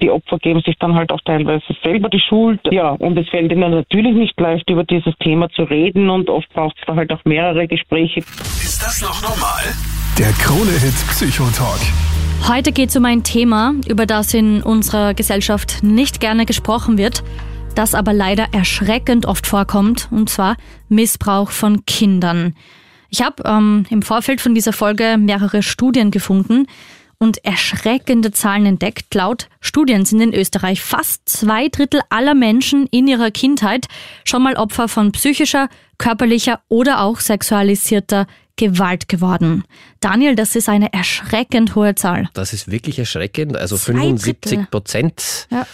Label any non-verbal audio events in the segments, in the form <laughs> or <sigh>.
Die Opfer geben sich dann halt auch teilweise selber die Schuld. Ja, und es fällt ihnen natürlich nicht leicht, über dieses Thema zu reden und oft braucht es da halt auch mehrere Gespräche. Ist das noch normal? Der Krone-Hit Psychotalk. Heute geht es um ein Thema, über das in unserer Gesellschaft nicht gerne gesprochen wird, das aber leider erschreckend oft vorkommt, und zwar Missbrauch von Kindern. Ich habe ähm, im Vorfeld von dieser Folge mehrere Studien gefunden und erschreckende Zahlen entdeckt. Laut Studien sind in Österreich fast zwei Drittel aller Menschen in ihrer Kindheit schon mal Opfer von psychischer, körperlicher oder auch sexualisierter Gewalt geworden. Daniel, das ist eine erschreckend hohe Zahl. Das ist wirklich erschreckend. Also 75 Prozent. Ja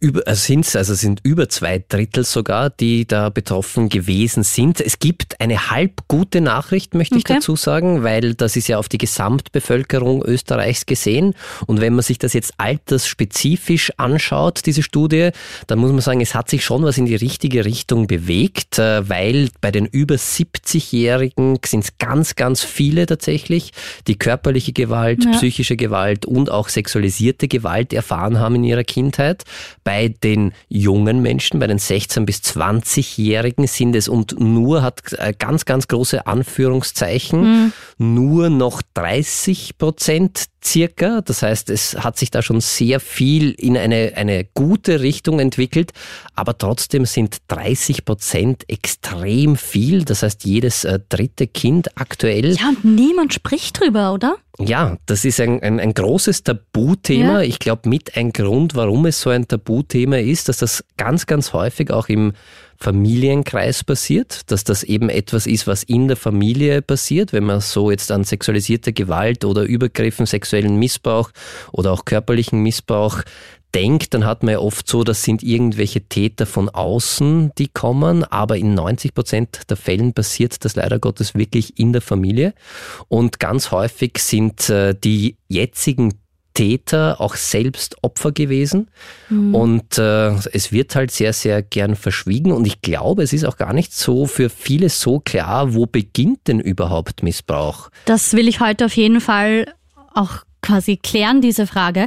über, äh, sind's, also sind über zwei Drittel sogar, die da betroffen gewesen sind. Es gibt eine halb gute Nachricht, möchte ich dazu sagen, weil das ist ja auf die Gesamtbevölkerung Österreichs gesehen. Und wenn man sich das jetzt altersspezifisch anschaut, diese Studie, dann muss man sagen, es hat sich schon was in die richtige Richtung bewegt, äh, weil bei den über 70-Jährigen sind es ganz, ganz viele tatsächlich, die körperliche Gewalt, ja. psychische Gewalt und auch sexualisierte Gewalt erfahren haben in ihrer Kindheit. Bei den jungen Menschen, bei den 16- bis 20-Jährigen sind es und nur hat äh, ganz, ganz große Anführungszeichen, mhm. nur noch 30 Prozent circa. Das heißt, es hat sich da schon sehr viel in eine, eine gute Richtung entwickelt, aber trotzdem sind 30 Prozent extrem viel. Das heißt, jedes äh, dritte Kind aktuell. Ja, und niemand spricht drüber, oder? Ja, das ist ein, ein, ein großes Tabuthema. Ja. Ich glaube, mit ein Grund, warum es so ein Tabuthema ist, dass das ganz, ganz häufig auch im Familienkreis passiert, dass das eben etwas ist, was in der Familie passiert, wenn man so jetzt an sexualisierte Gewalt oder Übergriffen, sexuellen Missbrauch oder auch körperlichen Missbrauch denkt, dann hat man ja oft so, das sind irgendwelche Täter von außen, die kommen, aber in 90 Prozent der Fällen passiert das leider Gottes wirklich in der Familie. Und ganz häufig sind äh, die jetzigen Täter auch selbst Opfer gewesen. Mhm. Und äh, es wird halt sehr, sehr gern verschwiegen. Und ich glaube, es ist auch gar nicht so für viele so klar, wo beginnt denn überhaupt Missbrauch? Das will ich heute auf jeden Fall auch quasi klären, diese Frage.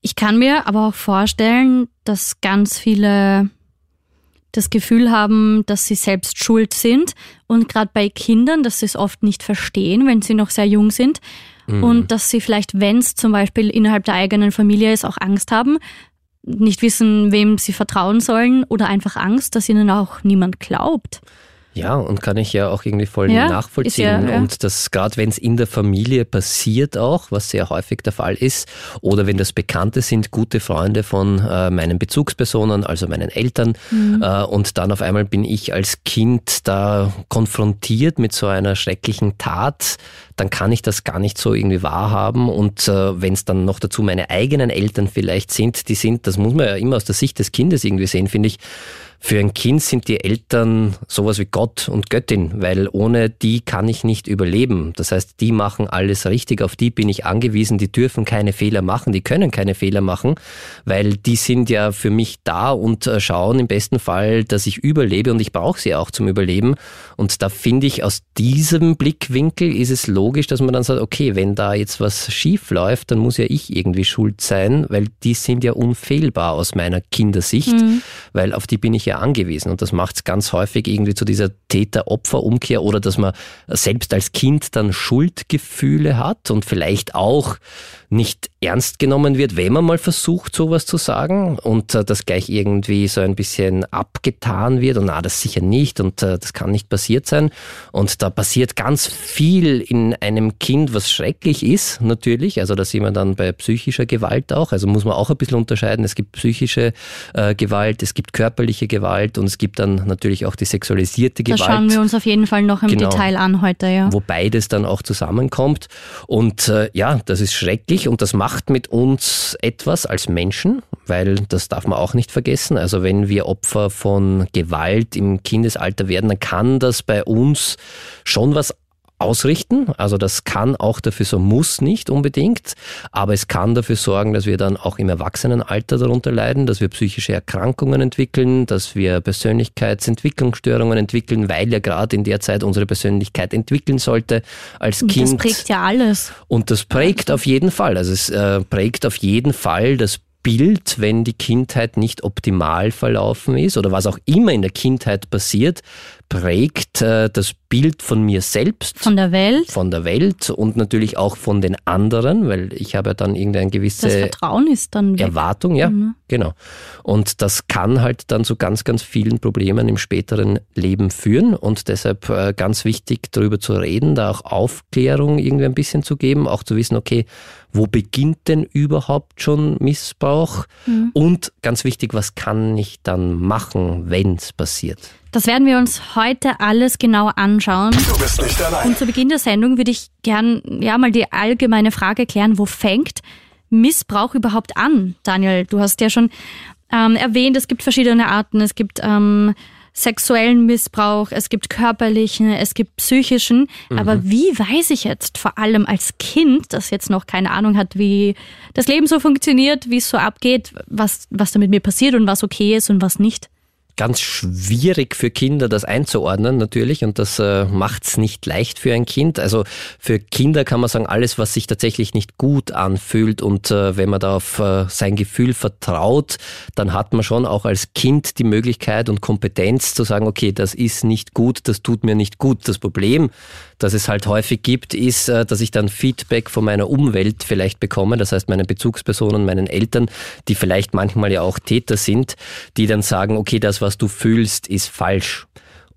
Ich kann mir aber auch vorstellen, dass ganz viele das Gefühl haben, dass sie selbst schuld sind und gerade bei Kindern, dass sie es oft nicht verstehen, wenn sie noch sehr jung sind mhm. und dass sie vielleicht, wenn es zum Beispiel innerhalb der eigenen Familie ist, auch Angst haben, nicht wissen, wem sie vertrauen sollen oder einfach Angst, dass ihnen auch niemand glaubt. Ja, und kann ich ja auch irgendwie voll ja, nachvollziehen. Ja, ja. Und das gerade wenn es in der Familie passiert auch, was sehr häufig der Fall ist, oder wenn das Bekannte sind, gute Freunde von äh, meinen Bezugspersonen, also meinen Eltern, mhm. äh, und dann auf einmal bin ich als Kind da konfrontiert mit so einer schrecklichen Tat, dann kann ich das gar nicht so irgendwie wahrhaben. Und äh, wenn es dann noch dazu meine eigenen Eltern vielleicht sind, die sind, das muss man ja immer aus der Sicht des Kindes irgendwie sehen, finde ich, für ein Kind sind die Eltern sowas wie Gott und Göttin, weil ohne die kann ich nicht überleben. Das heißt, die machen alles richtig, auf die bin ich angewiesen, die dürfen keine Fehler machen, die können keine Fehler machen, weil die sind ja für mich da und äh, schauen im besten Fall, dass ich überlebe und ich brauche sie auch zum Überleben. Und da finde ich, aus diesem Blickwinkel ist es logisch, dass man dann sagt, okay, wenn da jetzt was schief läuft, dann muss ja ich irgendwie schuld sein, weil die sind ja unfehlbar aus meiner Kindersicht, mhm. weil auf die bin ich ja angewiesen. Und das macht es ganz häufig irgendwie zu dieser Täter-Opfer-Umkehr oder dass man selbst als Kind dann Schuldgefühle hat und vielleicht auch nicht ernst genommen wird, wenn man mal versucht, sowas zu sagen und äh, das gleich irgendwie so ein bisschen abgetan wird und na, das sicher nicht und äh, das kann nicht passiert sein. Und da passiert ganz viel in einem Kind, was schrecklich ist, natürlich. Also da sind wir dann bei psychischer Gewalt auch. Also muss man auch ein bisschen unterscheiden. Es gibt psychische äh, Gewalt, es gibt körperliche Gewalt und es gibt dann natürlich auch die sexualisierte Gewalt. Das schauen wir uns auf jeden Fall noch im genau, Detail an heute, ja. Wo beides dann auch zusammenkommt. Und äh, ja, das ist schrecklich wichtig und das macht mit uns etwas als Menschen, weil das darf man auch nicht vergessen. Also wenn wir Opfer von Gewalt im Kindesalter werden, dann kann das bei uns schon was ausrichten. Also das kann auch dafür so, muss nicht unbedingt, aber es kann dafür sorgen, dass wir dann auch im Erwachsenenalter darunter leiden, dass wir psychische Erkrankungen entwickeln, dass wir Persönlichkeitsentwicklungsstörungen entwickeln, weil ja gerade in der Zeit unsere Persönlichkeit entwickeln sollte als Und Kind. Das prägt ja alles. Und das prägt auf jeden Fall. Also es äh, prägt auf jeden Fall das Bild, wenn die Kindheit nicht optimal verlaufen ist oder was auch immer in der Kindheit passiert, prägt äh, das Bild von mir selbst. Von der Welt. Von der Welt und natürlich auch von den anderen, weil ich habe ja dann irgendeine gewisse das Vertrauen ist dann weg. Erwartung, ja, mhm. genau. Und das kann halt dann zu ganz, ganz vielen Problemen im späteren Leben führen und deshalb äh, ganz wichtig, darüber zu reden, da auch Aufklärung irgendwie ein bisschen zu geben, auch zu wissen, okay, wo beginnt denn überhaupt schon Missbrauch? Mhm. Und ganz wichtig, was kann ich dann machen, wenn es passiert? Das werden wir uns heute alles genau anschauen. Du bist nicht allein. Und zu Beginn der Sendung würde ich gern ja mal die allgemeine Frage klären, wo fängt Missbrauch überhaupt an? Daniel, du hast ja schon ähm, erwähnt, es gibt verschiedene Arten. Es gibt ähm, sexuellen Missbrauch, es gibt körperlichen, es gibt psychischen. Mhm. Aber wie weiß ich jetzt vor allem als Kind, das jetzt noch keine Ahnung hat, wie das Leben so funktioniert, wie es so abgeht, was, was da mit mir passiert und was okay ist und was nicht? Ganz schwierig für Kinder, das einzuordnen natürlich und das äh, macht's nicht leicht für ein Kind. Also für Kinder kann man sagen, alles, was sich tatsächlich nicht gut anfühlt und äh, wenn man da auf äh, sein Gefühl vertraut, dann hat man schon auch als Kind die Möglichkeit und Kompetenz zu sagen, okay, das ist nicht gut, das tut mir nicht gut. Das Problem, das es halt häufig gibt, ist, äh, dass ich dann Feedback von meiner Umwelt vielleicht bekomme, das heißt meinen Bezugspersonen, meinen Eltern, die vielleicht manchmal ja auch Täter sind, die dann sagen, okay, das, was du fühlst, ist falsch.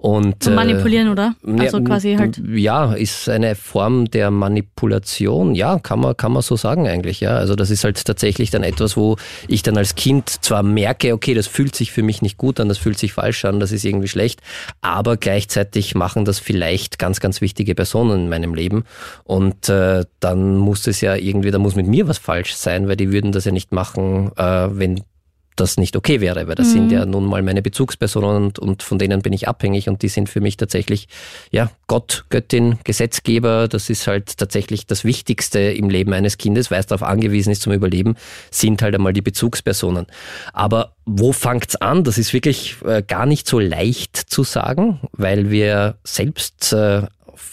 Und, äh, Manipulieren, oder? Also ja, quasi halt. Ja, ist eine Form der Manipulation. Ja, kann man, kann man so sagen eigentlich. Ja, also das ist halt tatsächlich dann etwas, wo ich dann als Kind zwar merke, okay, das fühlt sich für mich nicht gut an, das fühlt sich falsch an, das ist irgendwie schlecht, aber gleichzeitig machen das vielleicht ganz, ganz wichtige Personen in meinem Leben. Und äh, dann muss es ja irgendwie, da muss mit mir was falsch sein, weil die würden das ja nicht machen, äh, wenn das nicht okay wäre, weil das mhm. sind ja nun mal meine Bezugspersonen und, und von denen bin ich abhängig und die sind für mich tatsächlich, ja, Gott, Göttin, Gesetzgeber, das ist halt tatsächlich das Wichtigste im Leben eines Kindes, weil es darauf angewiesen ist zum Überleben, sind halt einmal die Bezugspersonen. Aber wo fängt's an? Das ist wirklich äh, gar nicht so leicht zu sagen, weil wir selbst äh,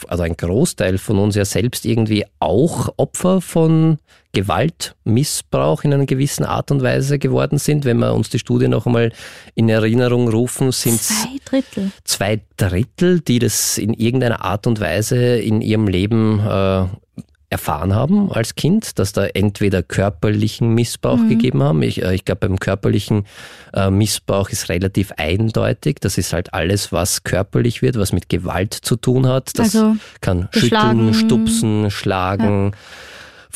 also ein Großteil von uns ja selbst irgendwie auch Opfer von Gewalt, Missbrauch in einer gewissen Art und Weise geworden sind. Wenn wir uns die Studie noch einmal in Erinnerung rufen, sind es zwei Drittel. zwei Drittel, die das in irgendeiner Art und Weise in ihrem Leben äh, erfahren haben als Kind, dass da entweder körperlichen Missbrauch mhm. gegeben haben. Ich, äh, ich glaube, beim körperlichen äh, Missbrauch ist relativ eindeutig. Das ist halt alles, was körperlich wird, was mit Gewalt zu tun hat. Das also, kann schütteln, stupsen, schlagen. Ja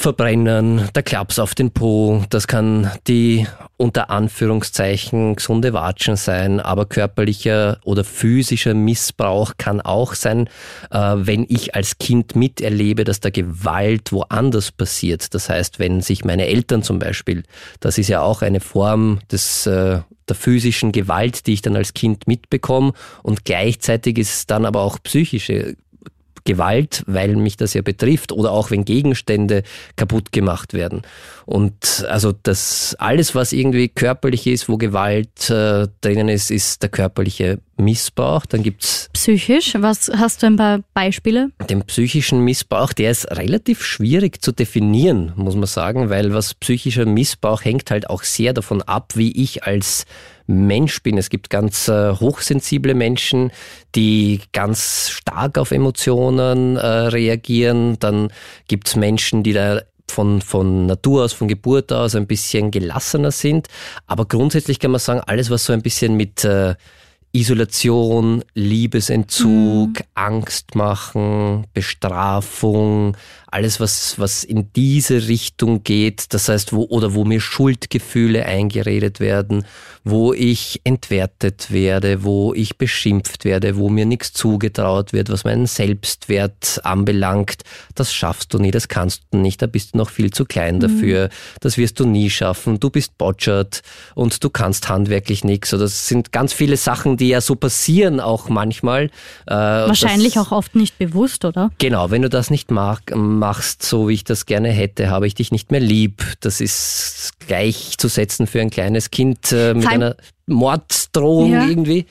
verbrennen, der Klaps auf den Po, das kann die unter Anführungszeichen gesunde Watschen sein, aber körperlicher oder physischer Missbrauch kann auch sein, äh, wenn ich als Kind miterlebe, dass da Gewalt woanders passiert. Das heißt, wenn sich meine Eltern zum Beispiel, das ist ja auch eine Form des äh, der physischen Gewalt, die ich dann als Kind mitbekomme und gleichzeitig ist es dann aber auch psychische Gewalt, weil mich das ja betrifft, oder auch wenn Gegenstände kaputt gemacht werden. Und also das alles, was irgendwie körperlich ist, wo Gewalt äh, drinnen ist, ist der körperliche Missbrauch. Dann gibt's psychisch. Was hast du ein paar Beispiele? Den psychischen Missbrauch, der ist relativ schwierig zu definieren, muss man sagen, weil was psychischer Missbrauch hängt halt auch sehr davon ab, wie ich als Mensch bin. Es gibt ganz äh, hochsensible Menschen, die ganz stark auf Emotionen äh, reagieren. Dann gibt's Menschen, die da von, von Natur aus, von Geburt aus ein bisschen gelassener sind. Aber grundsätzlich kann man sagen, alles, was so ein bisschen mit äh, Isolation, Liebesentzug, mhm. Angst machen, Bestrafung, alles was, was in diese Richtung geht, das heißt, wo, oder wo mir Schuldgefühle eingeredet werden, wo ich entwertet werde, wo ich beschimpft werde, wo mir nichts zugetraut wird, was meinen Selbstwert anbelangt, das schaffst du nie, das kannst du nicht, da bist du noch viel zu klein mhm. dafür, das wirst du nie schaffen, du bist botschert und du kannst handwerklich nichts. Oder das sind ganz viele Sachen, die ja so passieren auch manchmal. Äh, Wahrscheinlich das, auch oft nicht bewusst, oder? Genau, wenn du das nicht mag, machst, so wie ich das gerne hätte, habe ich dich nicht mehr lieb. Das ist gleichzusetzen für ein kleines Kind äh, mit einer Morddrohung ja. irgendwie.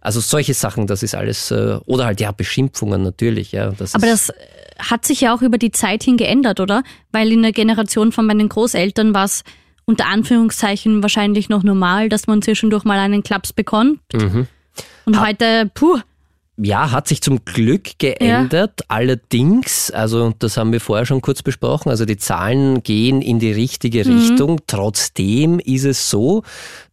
Also solche Sachen, das ist alles, äh, oder halt ja, Beschimpfungen natürlich, ja. Das Aber das hat sich ja auch über die Zeit hin geändert, oder? Weil in der Generation von meinen Großeltern war es unter Anführungszeichen wahrscheinlich noch normal, dass man zwischendurch mal einen Klaps bekommt. Mhm. Und ha heute, puh, ja, hat sich zum Glück geändert. Ja. Allerdings, also das haben wir vorher schon kurz besprochen, also die Zahlen gehen in die richtige mhm. Richtung. Trotzdem ist es so,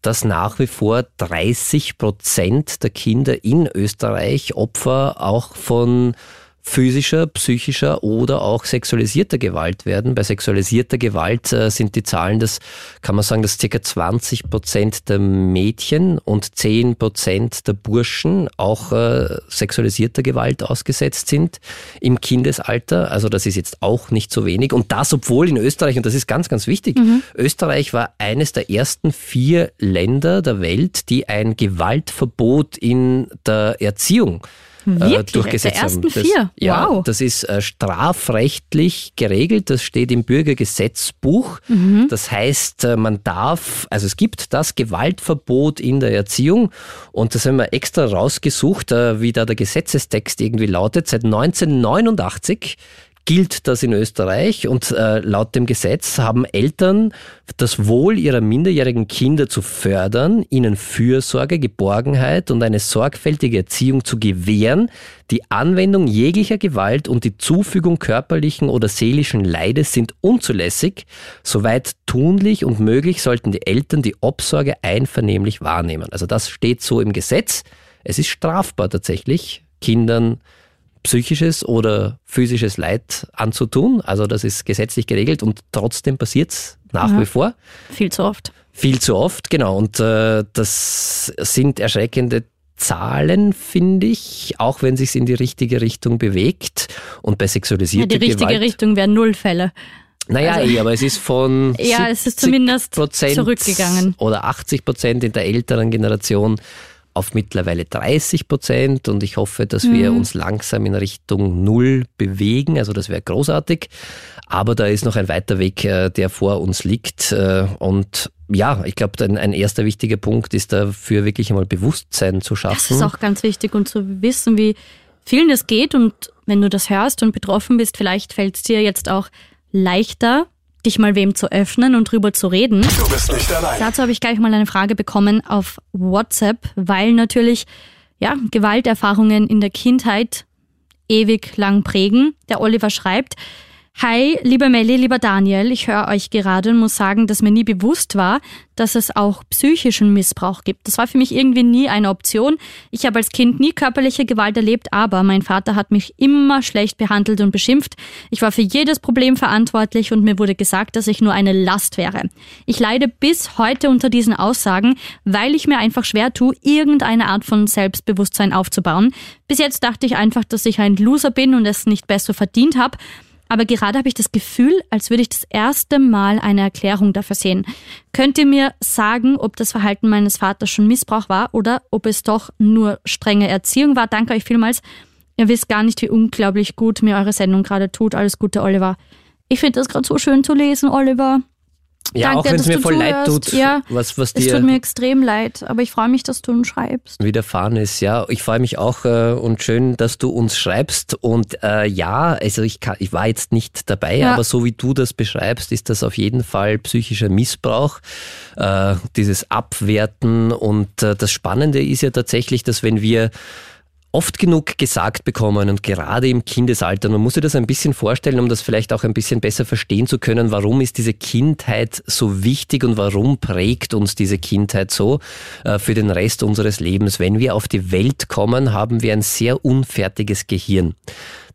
dass nach wie vor 30 Prozent der Kinder in Österreich Opfer auch von physischer, psychischer oder auch sexualisierter Gewalt werden. Bei sexualisierter Gewalt äh, sind die Zahlen, das kann man sagen, dass circa 20 Prozent der Mädchen und 10 Prozent der Burschen auch äh, sexualisierter Gewalt ausgesetzt sind im Kindesalter. Also das ist jetzt auch nicht so wenig. Und das, obwohl in Österreich, und das ist ganz, ganz wichtig, mhm. Österreich war eines der ersten vier Länder der Welt, die ein Gewaltverbot in der Erziehung Wirklich? durchgesetzt der ersten haben. Das, vier? Ja, wow. das ist äh, strafrechtlich geregelt. Das steht im Bürgergesetzbuch. Mhm. Das heißt, äh, man darf, also es gibt das Gewaltverbot in der Erziehung und das haben wir extra rausgesucht, wie da der Gesetzestext irgendwie lautet. Seit 1989 gilt das in Österreich und äh, laut dem Gesetz haben Eltern das Wohl ihrer minderjährigen Kinder zu fördern, ihnen Fürsorge, Geborgenheit und eine sorgfältige Erziehung zu gewähren, die Anwendung jeglicher Gewalt und die Zufügung körperlichen oder seelischen Leides sind unzulässig. Soweit tunlich und möglich sollten die Eltern die Obsorge einvernehmlich wahrnehmen. Also das steht so im Gesetz. Es ist strafbar tatsächlich, Kindern psychisches oder physisches Leid anzutun. Also das ist gesetzlich geregelt und trotzdem passiert es nach mhm. wie vor. Viel zu oft. Viel zu oft, genau. Und äh, das sind erschreckende Zahlen, finde ich, auch wenn sich in die richtige Richtung bewegt. Und bei sexualisierter ja, Die richtige Gewalt, Richtung wären null Fälle. Naja, also, eh, aber es ist von <laughs> ja, es ist zumindest zurückgegangen. Oder 80 Prozent in der älteren Generation auf mittlerweile 30 Prozent und ich hoffe, dass mhm. wir uns langsam in Richtung Null bewegen. Also das wäre großartig. Aber da ist noch ein weiter Weg, äh, der vor uns liegt. Äh, und ja, ich glaube, ein, erster wichtiger Punkt ist dafür wirklich einmal Bewusstsein zu schaffen. Das ist auch ganz wichtig und zu wissen, wie vielen das geht. Und wenn du das hörst und betroffen bist, vielleicht fällt es dir jetzt auch leichter, dich mal wem zu öffnen und drüber zu reden. Du bist nicht allein. Dazu habe ich gleich mal eine Frage bekommen auf WhatsApp, weil natürlich ja, Gewalterfahrungen in der Kindheit ewig lang prägen. Der Oliver schreibt, Hi, lieber Melli, lieber Daniel, ich höre euch gerade und muss sagen, dass mir nie bewusst war, dass es auch psychischen Missbrauch gibt. Das war für mich irgendwie nie eine Option. Ich habe als Kind nie körperliche Gewalt erlebt, aber mein Vater hat mich immer schlecht behandelt und beschimpft. Ich war für jedes Problem verantwortlich und mir wurde gesagt, dass ich nur eine Last wäre. Ich leide bis heute unter diesen Aussagen, weil ich mir einfach schwer tue, irgendeine Art von Selbstbewusstsein aufzubauen. Bis jetzt dachte ich einfach, dass ich ein Loser bin und es nicht besser verdient habe. Aber gerade habe ich das Gefühl, als würde ich das erste Mal eine Erklärung dafür sehen. Könnt ihr mir sagen, ob das Verhalten meines Vaters schon Missbrauch war oder ob es doch nur strenge Erziehung war? Danke euch vielmals. Ihr wisst gar nicht, wie unglaublich gut mir eure Sendung gerade tut. Alles Gute, Oliver. Ich finde das gerade so schön zu lesen, Oliver. Ja, Danke, auch wenn es mir voll leid tut, ja, was, was dir. Es tut mir extrem leid, aber ich freue mich, dass du uns schreibst. Widerfahren ist, ja. Ich freue mich auch äh, und schön, dass du uns schreibst. Und äh, ja, also ich, kann, ich war jetzt nicht dabei, ja. aber so wie du das beschreibst, ist das auf jeden Fall psychischer Missbrauch, äh, dieses Abwerten. Und äh, das Spannende ist ja tatsächlich, dass wenn wir oft genug gesagt bekommen und gerade im Kindesalter, man muss sich das ein bisschen vorstellen, um das vielleicht auch ein bisschen besser verstehen zu können, warum ist diese Kindheit so wichtig und warum prägt uns diese Kindheit so äh, für den Rest unseres Lebens. Wenn wir auf die Welt kommen, haben wir ein sehr unfertiges Gehirn.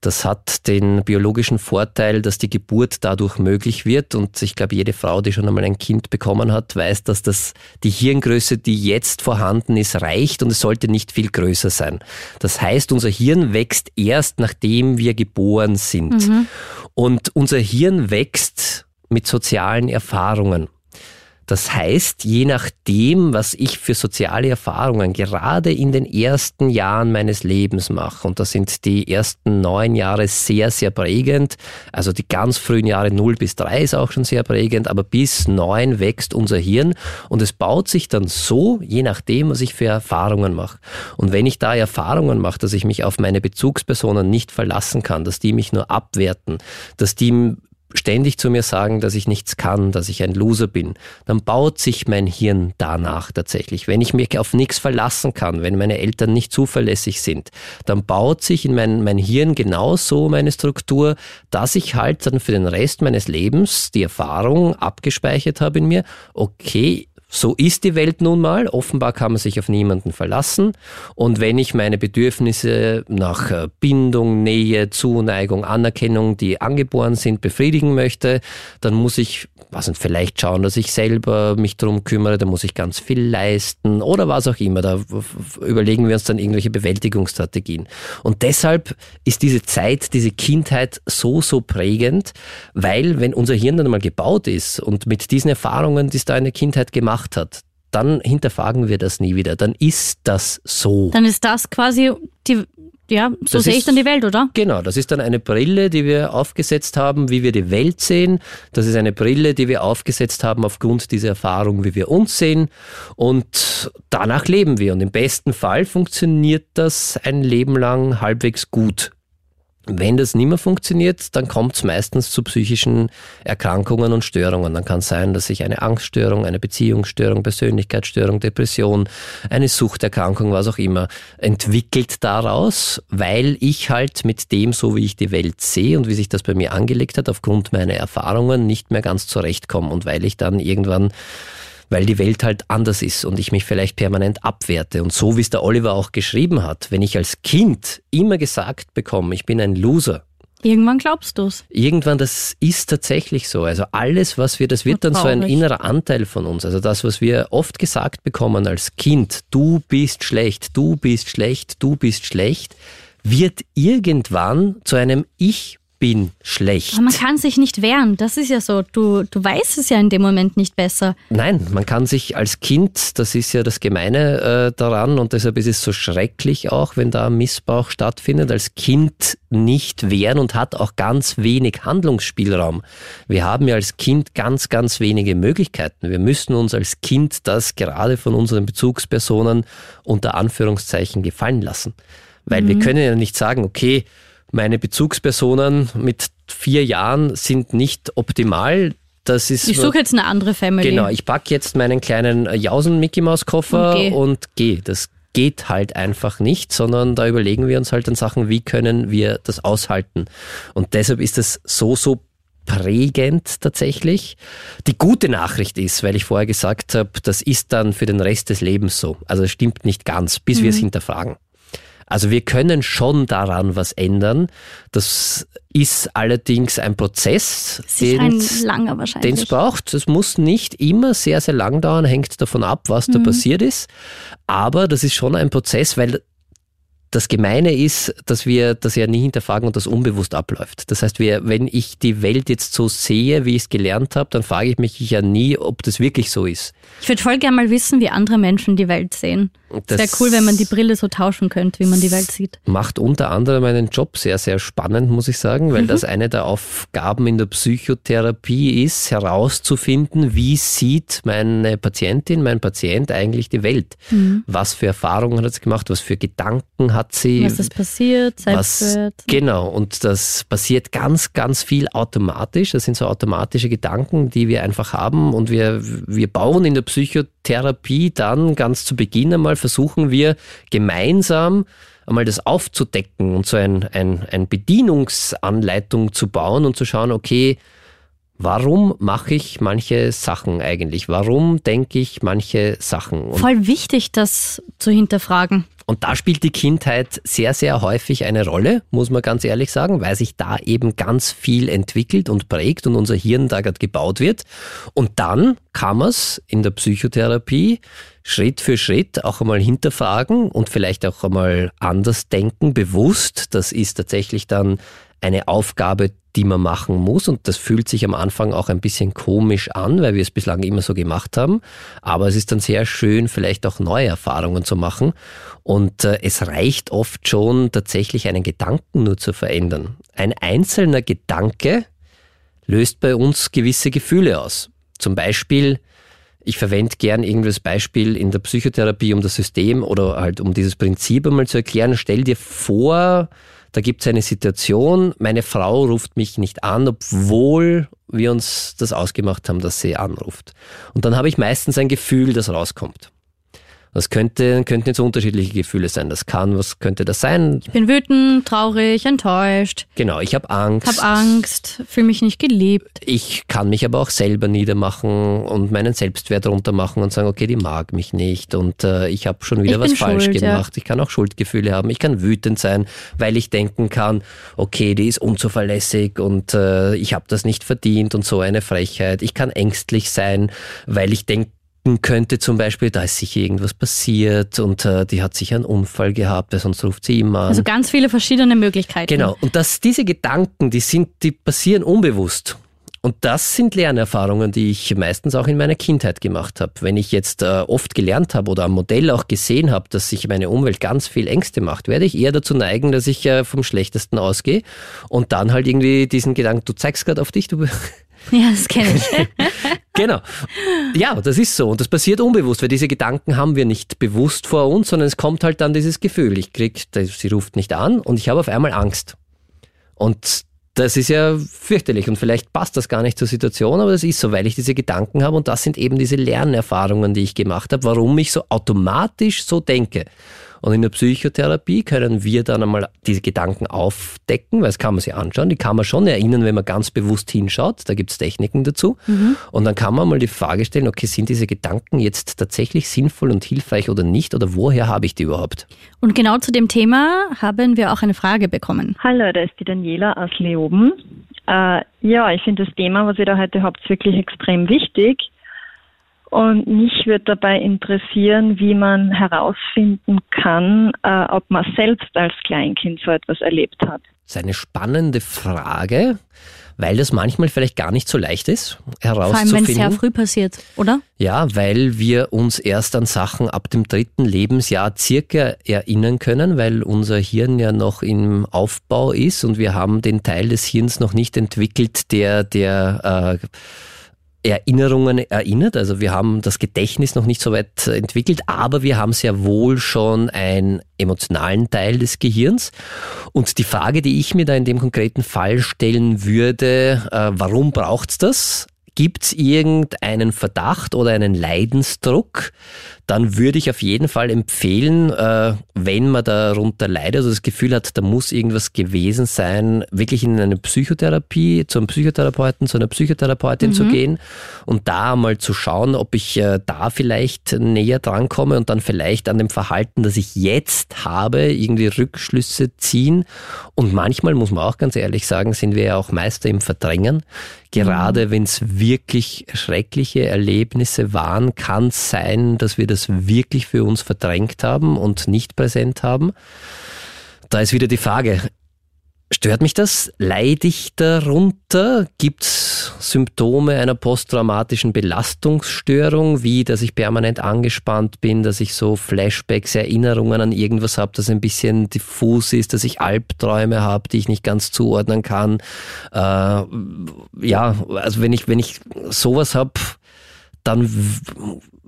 Das hat den biologischen Vorteil, dass die Geburt dadurch möglich wird. Und ich glaube, jede Frau, die schon einmal ein Kind bekommen hat, weiß, dass das, die Hirngröße, die jetzt vorhanden ist, reicht und es sollte nicht viel größer sein. Das heißt, unser Hirn wächst erst, nachdem wir geboren sind. Mhm. Und unser Hirn wächst mit sozialen Erfahrungen. Das heißt, je nachdem, was ich für soziale Erfahrungen gerade in den ersten Jahren meines Lebens mache, und da sind die ersten neun Jahre sehr, sehr prägend, also die ganz frühen Jahre 0 bis 3 ist auch schon sehr prägend, aber bis 9 wächst unser Hirn und es baut sich dann so, je nachdem, was ich für Erfahrungen mache. Und wenn ich da Erfahrungen mache, dass ich mich auf meine Bezugspersonen nicht verlassen kann, dass die mich nur abwerten, dass die ständig zu mir sagen, dass ich nichts kann, dass ich ein Loser bin, dann baut sich mein Hirn danach tatsächlich. Wenn ich mich auf nichts verlassen kann, wenn meine Eltern nicht zuverlässig sind, dann baut sich in mein, mein Hirn genauso meine Struktur, dass ich halt dann für den Rest meines Lebens die Erfahrung abgespeichert habe in mir, okay, so ist die Welt nun mal. Offenbar kann man sich auf niemanden verlassen. Und wenn ich meine Bedürfnisse nach äh, Bindung, Nähe, Zuneigung, Anerkennung, die angeboren sind, befriedigen möchte, dann muss ich was und vielleicht schauen, dass ich selber mich darum kümmere, da muss ich ganz viel leisten oder was auch immer. Da überlegen wir uns dann irgendwelche Bewältigungsstrategien. Und deshalb ist diese Zeit, diese Kindheit so, so prägend, weil wenn unser Hirn dann mal gebaut ist und mit diesen Erfahrungen, die es da in der Kindheit gemacht hat, dann hinterfragen wir das nie wieder. Dann ist das so. Dann ist das quasi die ja, so das sehe ich dann die Welt, oder? Genau, das ist dann eine Brille, die wir aufgesetzt haben, wie wir die Welt sehen. Das ist eine Brille, die wir aufgesetzt haben aufgrund dieser Erfahrung, wie wir uns sehen. Und danach leben wir. Und im besten Fall funktioniert das ein Leben lang halbwegs gut. Wenn das nicht mehr funktioniert, dann kommt es meistens zu psychischen Erkrankungen und Störungen. Dann kann es sein, dass sich eine Angststörung, eine Beziehungsstörung, Persönlichkeitsstörung, Depression, eine Suchterkrankung, was auch immer, entwickelt daraus, weil ich halt mit dem, so wie ich die Welt sehe und wie sich das bei mir angelegt hat, aufgrund meiner Erfahrungen nicht mehr ganz zurechtkomme und weil ich dann irgendwann weil die Welt halt anders ist und ich mich vielleicht permanent abwerte. Und so wie es der Oliver auch geschrieben hat, wenn ich als Kind immer gesagt bekomme, ich bin ein Loser, Irgendwann glaubst du's. Irgendwann, das ist tatsächlich so. Also alles, was wir, das wird dann so ein innerer Anteil von uns. Also das, was wir oft gesagt bekommen als Kind, du bist schlecht, du bist schlecht, du bist schlecht, wird irgendwann zu einem Ich bin schlecht. Aber man kann sich nicht wehren, das ist ja so. Du, du weißt es ja in dem Moment nicht besser. Nein, man kann sich als Kind, das ist ja das Gemeine äh, daran und deshalb ist es so schrecklich auch, wenn da Missbrauch stattfindet, als Kind nicht wehren und hat auch ganz wenig Handlungsspielraum. Wir haben ja als Kind ganz, ganz wenige Möglichkeiten. Wir müssen uns als Kind das gerade von unseren Bezugspersonen unter Anführungszeichen gefallen lassen. Weil mhm. wir können ja nicht sagen, okay, meine Bezugspersonen mit vier Jahren sind nicht optimal. Das ist, ich suche jetzt eine andere Family. Genau, ich packe jetzt meinen kleinen Jausen-Mickey-Maus-Koffer und gehe. Das geht halt einfach nicht, sondern da überlegen wir uns halt dann Sachen, wie können wir das aushalten. Und deshalb ist es so, so prägend tatsächlich. Die gute Nachricht ist, weil ich vorher gesagt habe, das ist dann für den Rest des Lebens so. Also es stimmt nicht ganz, bis mhm. wir es hinterfragen. Also wir können schon daran was ändern. Das ist allerdings ein Prozess, den es braucht. Es muss nicht immer sehr, sehr lang dauern, hängt davon ab, was mhm. da passiert ist. Aber das ist schon ein Prozess, weil das Gemeine ist, dass wir das ja nie hinterfragen und das unbewusst abläuft. Das heißt, wir, wenn ich die Welt jetzt so sehe, wie ich es gelernt habe, dann frage ich mich ja nie, ob das wirklich so ist. Ich würde voll gerne mal wissen, wie andere Menschen die Welt sehen. Das wäre cool, wenn man die Brille so tauschen könnte, wie man die Welt sieht. Macht unter anderem meinen Job sehr, sehr spannend, muss ich sagen, weil mhm. das eine der Aufgaben in der Psychotherapie ist, herauszufinden, wie sieht meine Patientin, mein Patient eigentlich die Welt? Mhm. Was für Erfahrungen hat sie gemacht? Was für Gedanken hat sie? Was ist passiert? Selbstwert? Was, genau, und das passiert ganz, ganz viel automatisch. Das sind so automatische Gedanken, die wir einfach haben und wir, wir bauen in der Psychotherapie dann ganz zu Beginn einmal versuchen wir gemeinsam einmal das aufzudecken und so ein, ein, ein Bedienungsanleitung zu bauen und zu schauen, okay, Warum mache ich manche Sachen eigentlich? Warum denke ich manche Sachen? Und Voll wichtig, das zu hinterfragen. Und da spielt die Kindheit sehr, sehr häufig eine Rolle, muss man ganz ehrlich sagen, weil sich da eben ganz viel entwickelt und prägt und unser Hirn da gerade gebaut wird. Und dann kann man es in der Psychotherapie Schritt für Schritt auch einmal hinterfragen und vielleicht auch einmal anders denken, bewusst. Das ist tatsächlich dann eine Aufgabe, die man machen muss. Und das fühlt sich am Anfang auch ein bisschen komisch an, weil wir es bislang immer so gemacht haben. Aber es ist dann sehr schön, vielleicht auch neue Erfahrungen zu machen. Und äh, es reicht oft schon, tatsächlich einen Gedanken nur zu verändern. Ein einzelner Gedanke löst bei uns gewisse Gefühle aus. Zum Beispiel, Ich verwende gern irgendwas Beispiel in der Psychotherapie, um das System oder halt um dieses Prinzip einmal zu erklären. Stell dir vor, da gibt es eine Situation, meine Frau ruft mich nicht an, obwohl wir uns das ausgemacht haben, dass sie anruft. Und dann habe ich meistens ein Gefühl, das rauskommt. Das könnte, könnten jetzt unterschiedliche Gefühle sein. Das kann, was könnte das sein? Ich bin wütend, traurig, enttäuscht. Genau, ich habe Angst. Ich habe Angst, fühle mich nicht geliebt. Ich kann mich aber auch selber niedermachen und meinen Selbstwert runtermachen und sagen, okay, die mag mich nicht und äh, ich habe schon wieder ich was falsch schuld, gemacht. Ja. Ich kann auch Schuldgefühle haben. Ich kann wütend sein, weil ich denken kann, okay, die ist unzuverlässig und äh, ich habe das nicht verdient und so eine Frechheit. Ich kann ängstlich sein, weil ich denke, könnte zum Beispiel, da ist sicher irgendwas passiert und äh, die hat sicher einen Unfall gehabt, weil sonst ruft sie immer an. Also ganz viele verschiedene Möglichkeiten. Genau. Und dass diese Gedanken, die sind, die passieren unbewusst. Und das sind Lernerfahrungen, die ich meistens auch in meiner Kindheit gemacht habe. Wenn ich jetzt äh, oft gelernt habe oder am Modell auch gesehen habe, dass sich meine Umwelt ganz viel Ängste macht, werde ich eher dazu neigen, dass ich äh, vom Schlechtesten ausgehe und dann halt irgendwie diesen Gedanken, du zeigst gerade auf dich, du Ja, das kenne ich. <laughs> genau. Ja, das ist so. Und das passiert unbewusst, weil diese Gedanken haben wir nicht bewusst vor uns, sondern es kommt halt dann dieses Gefühl. Ich krieg, sie ruft nicht an und ich habe auf einmal Angst. Und das ist ja fürchterlich und vielleicht passt das gar nicht zur Situation, aber das ist so, weil ich diese Gedanken habe und das sind eben diese Lernerfahrungen, die ich gemacht habe, warum ich so automatisch so denke. Und in der Psychotherapie können wir dann einmal diese Gedanken aufdecken, weil das kann man sich anschauen. Die kann man schon erinnern, wenn man ganz bewusst hinschaut. Da gibt es Techniken dazu. Mhm. Und dann kann man mal die Frage stellen, okay, sind diese Gedanken jetzt tatsächlich sinnvoll und hilfreich oder nicht? Oder woher habe ich die überhaupt? Und genau zu dem Thema haben wir auch eine Frage bekommen. Hallo, da ist die Daniela aus Leoben. Äh, ja, ich finde das Thema, was ihr da heute habt, wirklich extrem wichtig. Und mich würde dabei interessieren, wie man herausfinden kann, äh, ob man selbst als Kleinkind so etwas erlebt hat. Das ist eine spannende Frage, weil das manchmal vielleicht gar nicht so leicht ist, herauszufinden. Vor allem, wenn es sehr früh passiert, oder? Ja, weil wir uns erst an Sachen ab dem dritten Lebensjahr circa erinnern können, weil unser Hirn ja noch im Aufbau ist und wir haben den Teil des Hirns noch nicht entwickelt, der, der äh, Erinnerungen erinnert. Also wir haben das Gedächtnis noch nicht so weit entwickelt, aber wir haben sehr wohl schon einen emotionalen Teil des Gehirns. Und die Frage, die ich mir da in dem konkreten Fall stellen würde, äh, warum braucht's das? Gibt es irgendeinen Verdacht oder einen Leidensdruck, dann würde ich auf jeden Fall empfehlen, äh, wenn man darunter leidet, also das Gefühl hat, da muss irgendwas gewesen sein, wirklich in eine Psychotherapie, zum Psychotherapeuten, zu einer Psychotherapeutin mhm. zu gehen und da mal zu schauen, ob ich äh, da vielleicht näher drankomme und dann vielleicht an dem Verhalten, das ich jetzt habe, irgendwie Rückschlüsse ziehen. Und manchmal muss man auch ganz ehrlich sagen, sind wir ja auch Meister im Verdrängen. Gerade mhm. wenn es wirklich schreckliche Erlebnisse waren, kann es sein, dass wir das wirklich für uns verdrängt haben und nicht präsent haben. Da ist wieder die Frage, Stört mich das? Leide ich darunter? Gibt es Symptome einer posttraumatischen Belastungsstörung, wie dass ich permanent angespannt bin, dass ich so Flashbacks, Erinnerungen an irgendwas habe, das ein bisschen diffus ist, dass ich Albträume habe, die ich nicht ganz zuordnen kann? Äh, ja, also wenn ich, wenn ich sowas habe, dann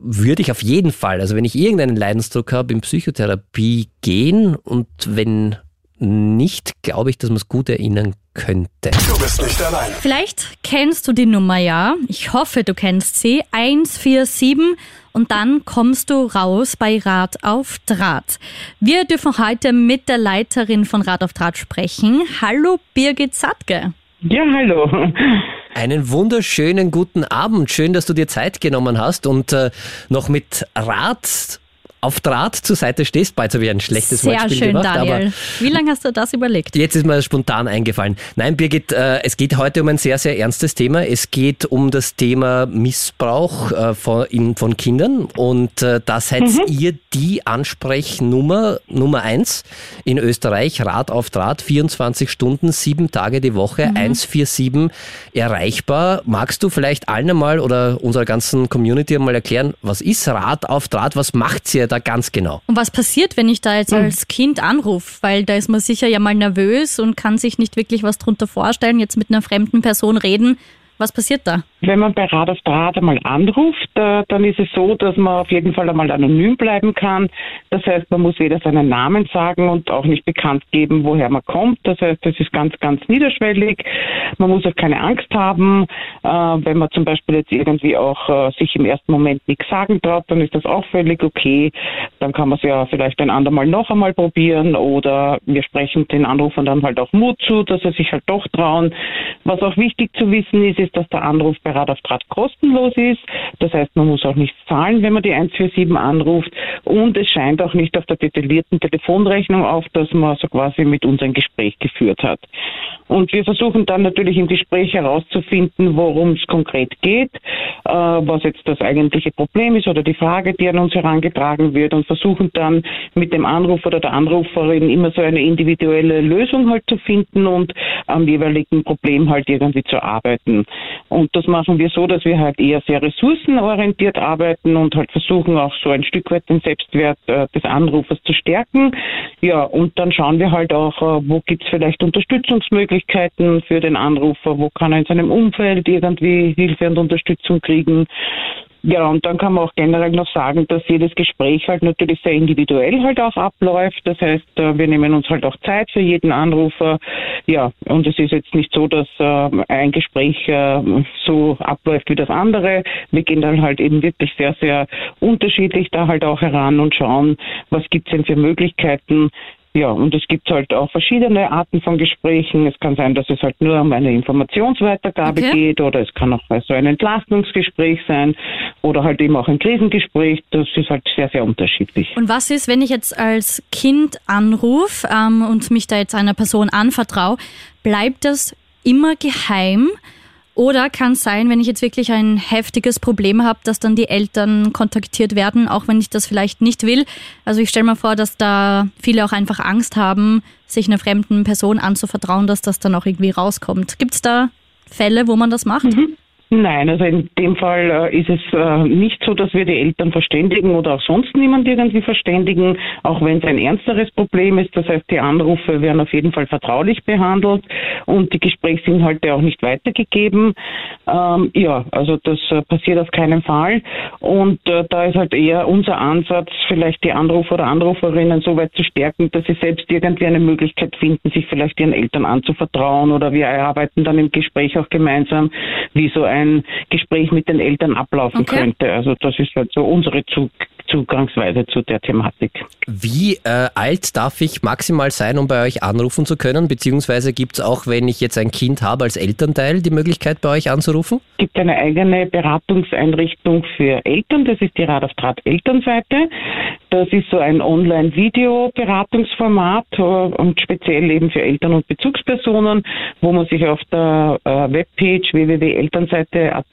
würde ich auf jeden Fall, also wenn ich irgendeinen Leidensdruck habe, in Psychotherapie gehen und wenn nicht, glaube ich, dass man es gut erinnern könnte. Du bist nicht allein. Vielleicht kennst du die Nummer ja. Ich hoffe, du kennst sie. 147 und dann kommst du raus bei Rad auf Draht. Wir dürfen heute mit der Leiterin von Rad auf Draht sprechen. Hallo Birgit Sattke. Ja, hallo. Einen wunderschönen guten Abend. Schön, dass du dir Zeit genommen hast und äh, noch mit Rad auf Draht zur Seite stehst. Bald habe ich ein schlechtes Sehr Wortspiel schön, gemacht. Daniel. Wie lange hast du das überlegt? Jetzt ist mir spontan eingefallen. Nein, Birgit, äh, es geht heute um ein sehr, sehr ernstes Thema. Es geht um das Thema Missbrauch äh, von, in, von Kindern und äh, da seid mhm. ihr die Ansprechnummer Nummer eins in Österreich. Rat auf Draht, 24 Stunden, sieben Tage die Woche, mhm. 147 erreichbar. Magst du vielleicht allen einmal oder unserer ganzen Community einmal erklären, was ist Rat auf Draht? Was macht ihr da ganz genau? Und was passiert, wenn ich da jetzt mhm. als Kind anrufe? Weil da ist man sicher ja mal nervös und kann sich nicht wirklich was drunter vorstellen, jetzt mit einer fremden Person reden. Was passiert da? Wenn man bei Rat auf Draht einmal anruft, äh, dann ist es so, dass man auf jeden Fall einmal anonym bleiben kann. Das heißt, man muss weder seinen Namen sagen und auch nicht bekannt geben, woher man kommt. Das heißt, das ist ganz, ganz niederschwellig. Man muss auch keine Angst haben. Äh, wenn man zum Beispiel jetzt irgendwie auch äh, sich im ersten Moment nichts sagen traut, dann ist das auch völlig okay. Dann kann man es ja vielleicht ein andermal noch einmal probieren oder wir sprechen den Anrufern dann halt auch Mut zu, dass sie sich halt doch trauen. Was auch wichtig zu wissen ist, ist, dass der Anruf bei Rat auf Draht kostenlos ist. Das heißt, man muss auch nichts zahlen, wenn man die 147 anruft. Und es scheint auch nicht auf der detaillierten Telefonrechnung auf, dass man so quasi mit uns ein Gespräch geführt hat. Und wir versuchen dann natürlich im Gespräch herauszufinden, worum es konkret geht, äh, was jetzt das eigentliche Problem ist oder die Frage, die an uns herangetragen wird und versuchen dann mit dem Anrufer oder der Anruferin immer so eine individuelle Lösung halt zu finden und am jeweiligen Problem halt irgendwie zu arbeiten. Und das machen wir so, dass wir halt eher sehr ressourcenorientiert arbeiten und halt versuchen auch so ein Stück weit den Selbstwert äh, des Anrufers zu stärken. Ja, und dann schauen wir halt auch, äh, wo gibt's vielleicht Unterstützungsmöglichkeiten für den Anrufer, wo kann er in seinem Umfeld irgendwie Hilfe und Unterstützung kriegen. Ja, und dann kann man auch generell noch sagen, dass jedes Gespräch halt natürlich sehr individuell halt auch abläuft. Das heißt, äh, wir nehmen uns halt auch Zeit für jeden Anrufer. Ja, und es ist jetzt nicht so, dass äh, ein Gespräch äh, so abläuft wie das andere. Wir gehen dann halt eben wirklich sehr, sehr unterschiedlich da halt auch heran und schauen, was gibt's denn für Möglichkeiten, ja, und es gibt halt auch verschiedene Arten von Gesprächen. Es kann sein, dass es halt nur um eine Informationsweitergabe okay. geht oder es kann auch so ein Entlastungsgespräch sein oder halt eben auch ein Krisengespräch. Das ist halt sehr, sehr unterschiedlich. Und was ist, wenn ich jetzt als Kind anrufe ähm, und mich da jetzt einer Person anvertraue, bleibt das immer geheim? Oder kann es sein, wenn ich jetzt wirklich ein heftiges Problem habe, dass dann die Eltern kontaktiert werden, auch wenn ich das vielleicht nicht will. Also ich stelle mir vor, dass da viele auch einfach Angst haben, sich einer fremden Person anzuvertrauen, dass das dann auch irgendwie rauskommt. Gibt es da Fälle, wo man das macht? Mhm. Nein, also in dem Fall äh, ist es äh, nicht so, dass wir die Eltern verständigen oder auch sonst niemand irgendwie verständigen, auch wenn es ein ernsteres Problem ist. Das heißt, die Anrufe werden auf jeden Fall vertraulich behandelt und die Gesprächsinhalte auch nicht weitergegeben. Ähm, ja, also das äh, passiert auf keinen Fall. Und äh, da ist halt eher unser Ansatz, vielleicht die Anrufer oder Anruferinnen so weit zu stärken, dass sie selbst irgendwie eine Möglichkeit finden, sich vielleicht ihren Eltern anzuvertrauen oder wir erarbeiten dann im Gespräch auch gemeinsam, wie so ein ein Gespräch mit den Eltern ablaufen okay. könnte. Also das ist halt so unsere Zug Zugangsweise zu der Thematik. Wie äh, alt darf ich maximal sein, um bei euch anrufen zu können? Beziehungsweise gibt es auch, wenn ich jetzt ein Kind habe, als Elternteil die Möglichkeit, bei euch anzurufen? Es gibt eine eigene Beratungseinrichtung für Eltern. Das ist die Rad auf Draht Elternseite. Das ist so ein Online-Video-Beratungsformat äh, und speziell eben für Eltern und Bezugspersonen, wo man sich auf der äh, Webpage www.elternseite.at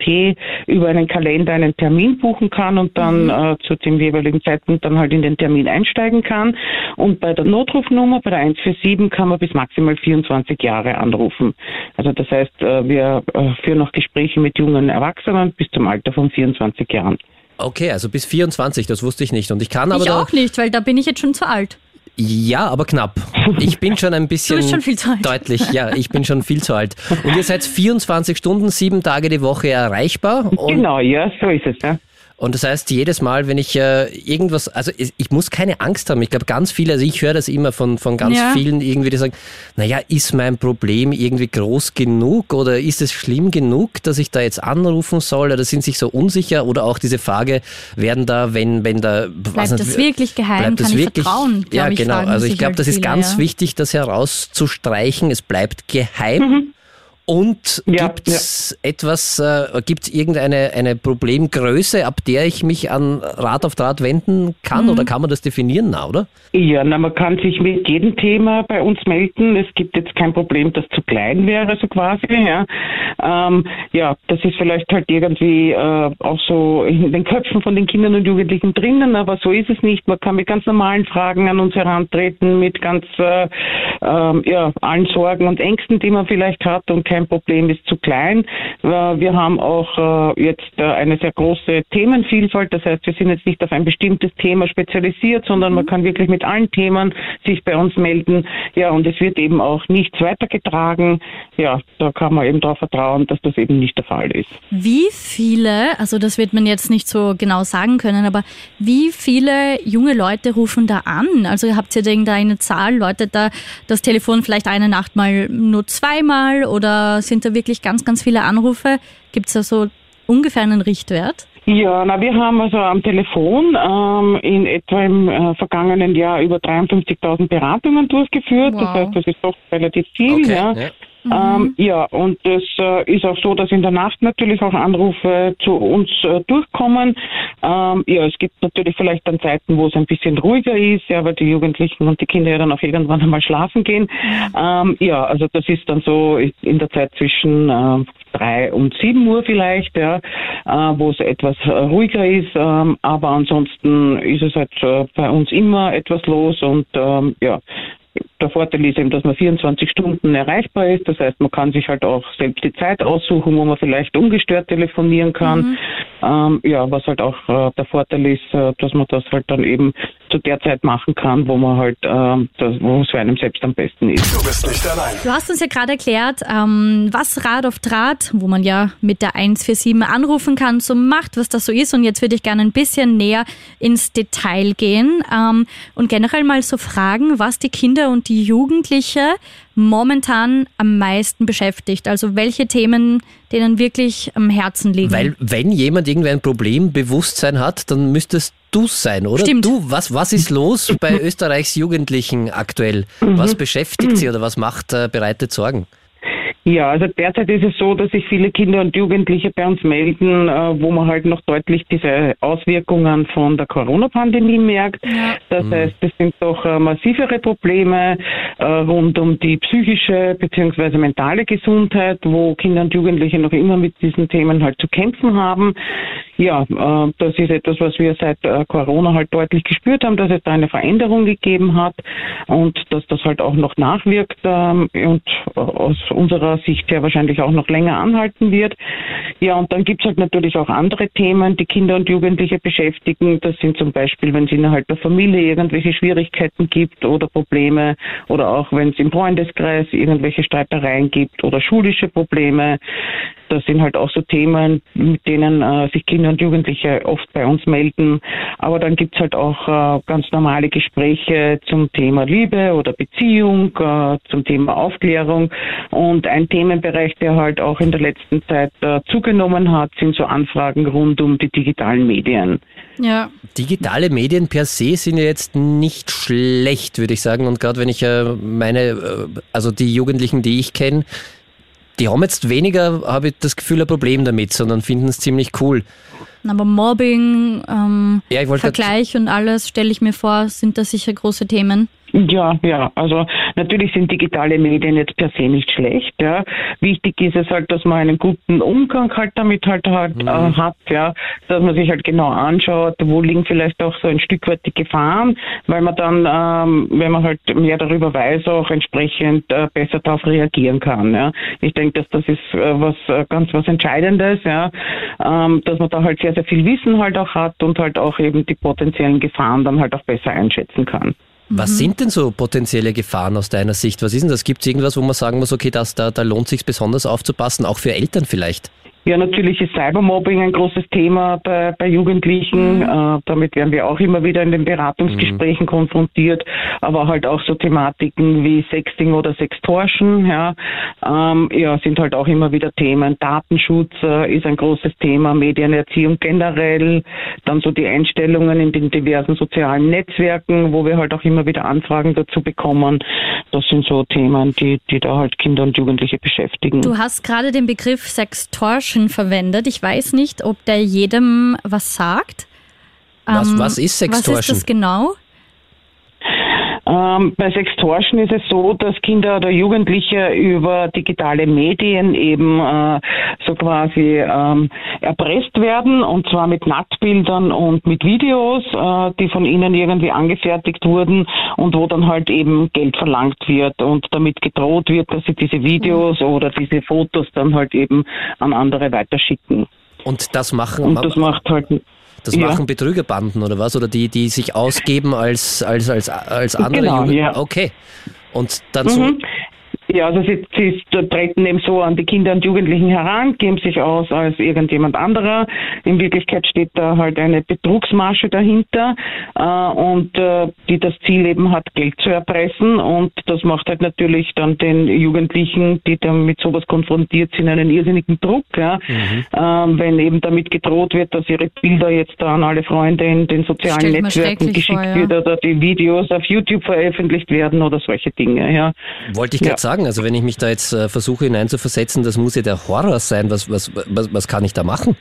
über einen Kalender einen Termin buchen kann und dann mhm. äh, zu dem jeweiligen Zeitpunkt dann halt in den Termin einsteigen kann. Und bei der Notrufnummer, bei der 147, kann man bis maximal 24 Jahre anrufen. Also das heißt, wir führen noch Gespräche mit jungen Erwachsenen bis zum Alter von 24 Jahren. Okay, also bis 24, das wusste ich nicht. Und ich kann aber. Ich auch nicht, weil da bin ich jetzt schon zu alt. Ja, aber knapp. Ich bin schon ein bisschen <laughs> du bist schon viel zu alt. deutlich. Ja, ich bin schon viel zu alt. Und ihr seid 24 Stunden, sieben Tage die Woche erreichbar. genau, ja, so ist es. Ja. Und das heißt, jedes Mal, wenn ich äh, irgendwas, also ich muss keine Angst haben. Ich glaube, ganz viele, also ich höre das immer von, von ganz ja. vielen irgendwie, die sagen, naja, ist mein Problem irgendwie groß genug oder ist es schlimm genug, dass ich da jetzt anrufen soll oder sind sich so unsicher oder auch diese Frage, werden da, wenn, wenn da, bleibt das nicht, wirklich geheim, bleibt das kann wirklich, ich vertrauen? Ja, genau. Also ich glaube, halt das ist ganz ja. wichtig, das herauszustreichen. Es bleibt geheim. Mhm. Und ja, gibt es ja. etwas, äh, gibt es irgendeine eine Problemgröße, ab der ich mich an Rat auf Draht wenden kann? Mhm. Oder kann man das definieren, na, oder? Ja, na, man kann sich mit jedem Thema bei uns melden. Es gibt jetzt kein Problem, das zu klein wäre, so quasi. Ja, ähm, ja das ist vielleicht halt irgendwie äh, auch so in den Köpfen von den Kindern und Jugendlichen drinnen, aber so ist es nicht. Man kann mit ganz normalen Fragen an uns herantreten, mit ganz äh, äh, ja, allen Sorgen und Ängsten, die man vielleicht hat und kein Problem, ist zu klein. Äh, wir haben auch äh, jetzt äh, eine sehr große Themenvielfalt. Das heißt, wir sind jetzt nicht auf ein bestimmtes Thema spezialisiert, sondern man mhm. kann wirklich mit allen Themen sich bei uns melden. Ja, und es wird eben auch nichts weitergetragen. Ja, da kann man eben darauf vertrauen, dass das eben nicht der Fall ist. Wie viele, also das wird man jetzt nicht so genau sagen können, aber wie viele junge Leute rufen da an? Also habt ihr irgendeine Zahl? Läutet da das Telefon vielleicht eine Nacht mal nur zweimal oder sind da wirklich ganz, ganz viele Anrufe? Gibt es da so ungefähr einen Richtwert? Ja, na, wir haben also am Telefon ähm, in etwa im äh, vergangenen Jahr über 53.000 Beratungen durchgeführt. Wow. Das heißt, das ist doch relativ viel. Okay, ja. ja. Mhm. Ähm, ja, und es äh, ist auch so, dass in der Nacht natürlich auch Anrufe zu uns äh, durchkommen. Ähm, ja, es gibt natürlich vielleicht dann Zeiten, wo es ein bisschen ruhiger ist, ja, weil die Jugendlichen und die Kinder ja dann auch irgendwann einmal schlafen gehen. Mhm. Ähm, ja, also das ist dann so in der Zeit zwischen äh, drei und sieben Uhr vielleicht, ja, äh, wo es etwas äh, ruhiger ist. Ähm, aber ansonsten ist es halt äh, bei uns immer etwas los und ähm, ja, der Vorteil ist eben, dass man 24 Stunden erreichbar ist. Das heißt, man kann sich halt auch selbst die Zeit aussuchen, wo man vielleicht ungestört telefonieren kann. Mhm. Ähm, ja, was halt auch äh, der Vorteil ist, äh, dass man das halt dann eben zu der Zeit machen kann, wo man halt, äh, das, wo es für einem selbst am besten ist. Du bist nicht allein. Du hast uns ja gerade erklärt, ähm, was Rad auf Draht, wo man ja mit der 147 anrufen kann, so macht, was das so ist. Und jetzt würde ich gerne ein bisschen näher ins Detail gehen ähm, und generell mal so fragen, was die Kinder und die Jugendliche momentan am meisten beschäftigt? Also welche Themen denen wirklich am Herzen liegen? Weil wenn jemand irgendwie ein Problembewusstsein hat, dann müsstest du sein, oder? Stimmt. Du, was, was ist los bei Österreichs Jugendlichen aktuell? Was mhm. beschäftigt sie oder was macht äh, bereitet Sorgen? Ja, also derzeit ist es so, dass sich viele Kinder und Jugendliche bei uns melden, äh, wo man halt noch deutlich diese Auswirkungen von der Corona-Pandemie merkt. Ja. Das mhm. heißt, es sind doch äh, massivere Probleme äh, rund um die psychische bzw. mentale Gesundheit, wo Kinder und Jugendliche noch immer mit diesen Themen halt zu kämpfen haben. Ja, das ist etwas, was wir seit Corona halt deutlich gespürt haben, dass es da eine Veränderung gegeben hat und dass das halt auch noch nachwirkt ähm, und aus unserer Sicht ja wahrscheinlich auch noch länger anhalten wird. Ja, und dann gibt es halt natürlich auch andere Themen, die Kinder und Jugendliche beschäftigen. Das sind zum Beispiel, wenn es innerhalb der Familie irgendwelche Schwierigkeiten gibt oder Probleme oder auch wenn es im Freundeskreis irgendwelche Streitereien gibt oder schulische Probleme. Das sind halt auch so Themen, mit denen äh, sich Kinder und Jugendliche oft bei uns melden. Aber dann gibt's halt auch äh, ganz normale Gespräche zum Thema Liebe oder Beziehung, äh, zum Thema Aufklärung. Und ein Themenbereich, der halt auch in der letzten Zeit äh, zugenommen hat, sind so Anfragen rund um die digitalen Medien. Ja. Digitale Medien per se sind ja jetzt nicht schlecht, würde ich sagen. Und gerade wenn ich äh, meine, äh, also die Jugendlichen, die ich kenne, die haben jetzt weniger, habe ich das Gefühl, ein Problem damit, sondern finden es ziemlich cool. Aber Mobbing, ähm, ja, Vergleich und alles, stelle ich mir vor, sind da sicher große Themen. Ja, ja, also natürlich sind digitale Medien jetzt per se nicht schlecht. Ja. Wichtig ist es halt, dass man einen guten Umgang halt damit halt, halt mhm. äh, hat, ja, dass man sich halt genau anschaut, wo liegen vielleicht auch so ein Stück weit die Gefahren, weil man dann, ähm, wenn man halt mehr darüber weiß, auch entsprechend äh, besser darauf reagieren kann. Ja. Ich denke, dass das ist äh, was äh, ganz was Entscheidendes, ja, ähm, dass man da halt sehr, sehr viel Wissen halt auch hat und halt auch eben die potenziellen Gefahren dann halt auch besser einschätzen kann. Was mhm. sind denn so potenzielle Gefahren aus deiner Sicht? Was ist denn das? Gibt es irgendwas, wo man sagen muss, okay, das, da, da lohnt sich besonders aufzupassen, auch für Eltern vielleicht? Ja, natürlich ist Cybermobbing ein großes Thema bei, bei Jugendlichen. Mhm. Äh, damit werden wir auch immer wieder in den Beratungsgesprächen mhm. konfrontiert, aber halt auch so Thematiken wie Sexting oder Sextortion, ja, ähm, ja, sind halt auch immer wieder Themen. Datenschutz äh, ist ein großes Thema, Medienerziehung generell, dann so die Einstellungen in den diversen sozialen Netzwerken, wo wir halt auch immer wieder Anfragen dazu bekommen. Das sind so Themen, die, die da halt Kinder und Jugendliche beschäftigen. Du hast gerade den Begriff Sextortion Sextortion verwendet. Ich weiß nicht, ob der jedem was sagt. Was, ähm, was ist Sextortion? Was ist das genau? Ähm, bei Sextortion ist es so, dass Kinder oder Jugendliche über digitale Medien eben äh, so quasi ähm, erpresst werden und zwar mit Nacktbildern und mit Videos, äh, die von ihnen irgendwie angefertigt wurden und wo dann halt eben Geld verlangt wird und damit gedroht wird, dass sie diese Videos mhm. oder diese Fotos dann halt eben an andere weiterschicken. Und das machen und das macht halt das ja. machen Betrügerbanden oder was? Oder die, die sich ausgeben als, als, als, als andere genau, Jugend ja. Okay. Und dann mhm. so ja, also sie, sie treten eben so an die Kinder und Jugendlichen heran, geben sich aus als irgendjemand anderer. In Wirklichkeit steht da halt eine Betrugsmasche dahinter äh, und äh, die das Ziel eben hat, Geld zu erpressen und das macht halt natürlich dann den Jugendlichen, die dann mit sowas konfrontiert sind, einen irrsinnigen Druck, ja? Mhm. Ähm, wenn eben damit gedroht wird, dass ihre Bilder jetzt da an alle Freunde in den sozialen Netzwerken geschickt vor, ja. wird oder die Videos auf YouTube veröffentlicht werden oder solche Dinge. Ja. Wollte ich gerade ja. sagen sagen? Also wenn ich mich da jetzt äh, versuche hineinzuversetzen, das muss ja der Horror sein. Was, was, was, was kann ich da machen?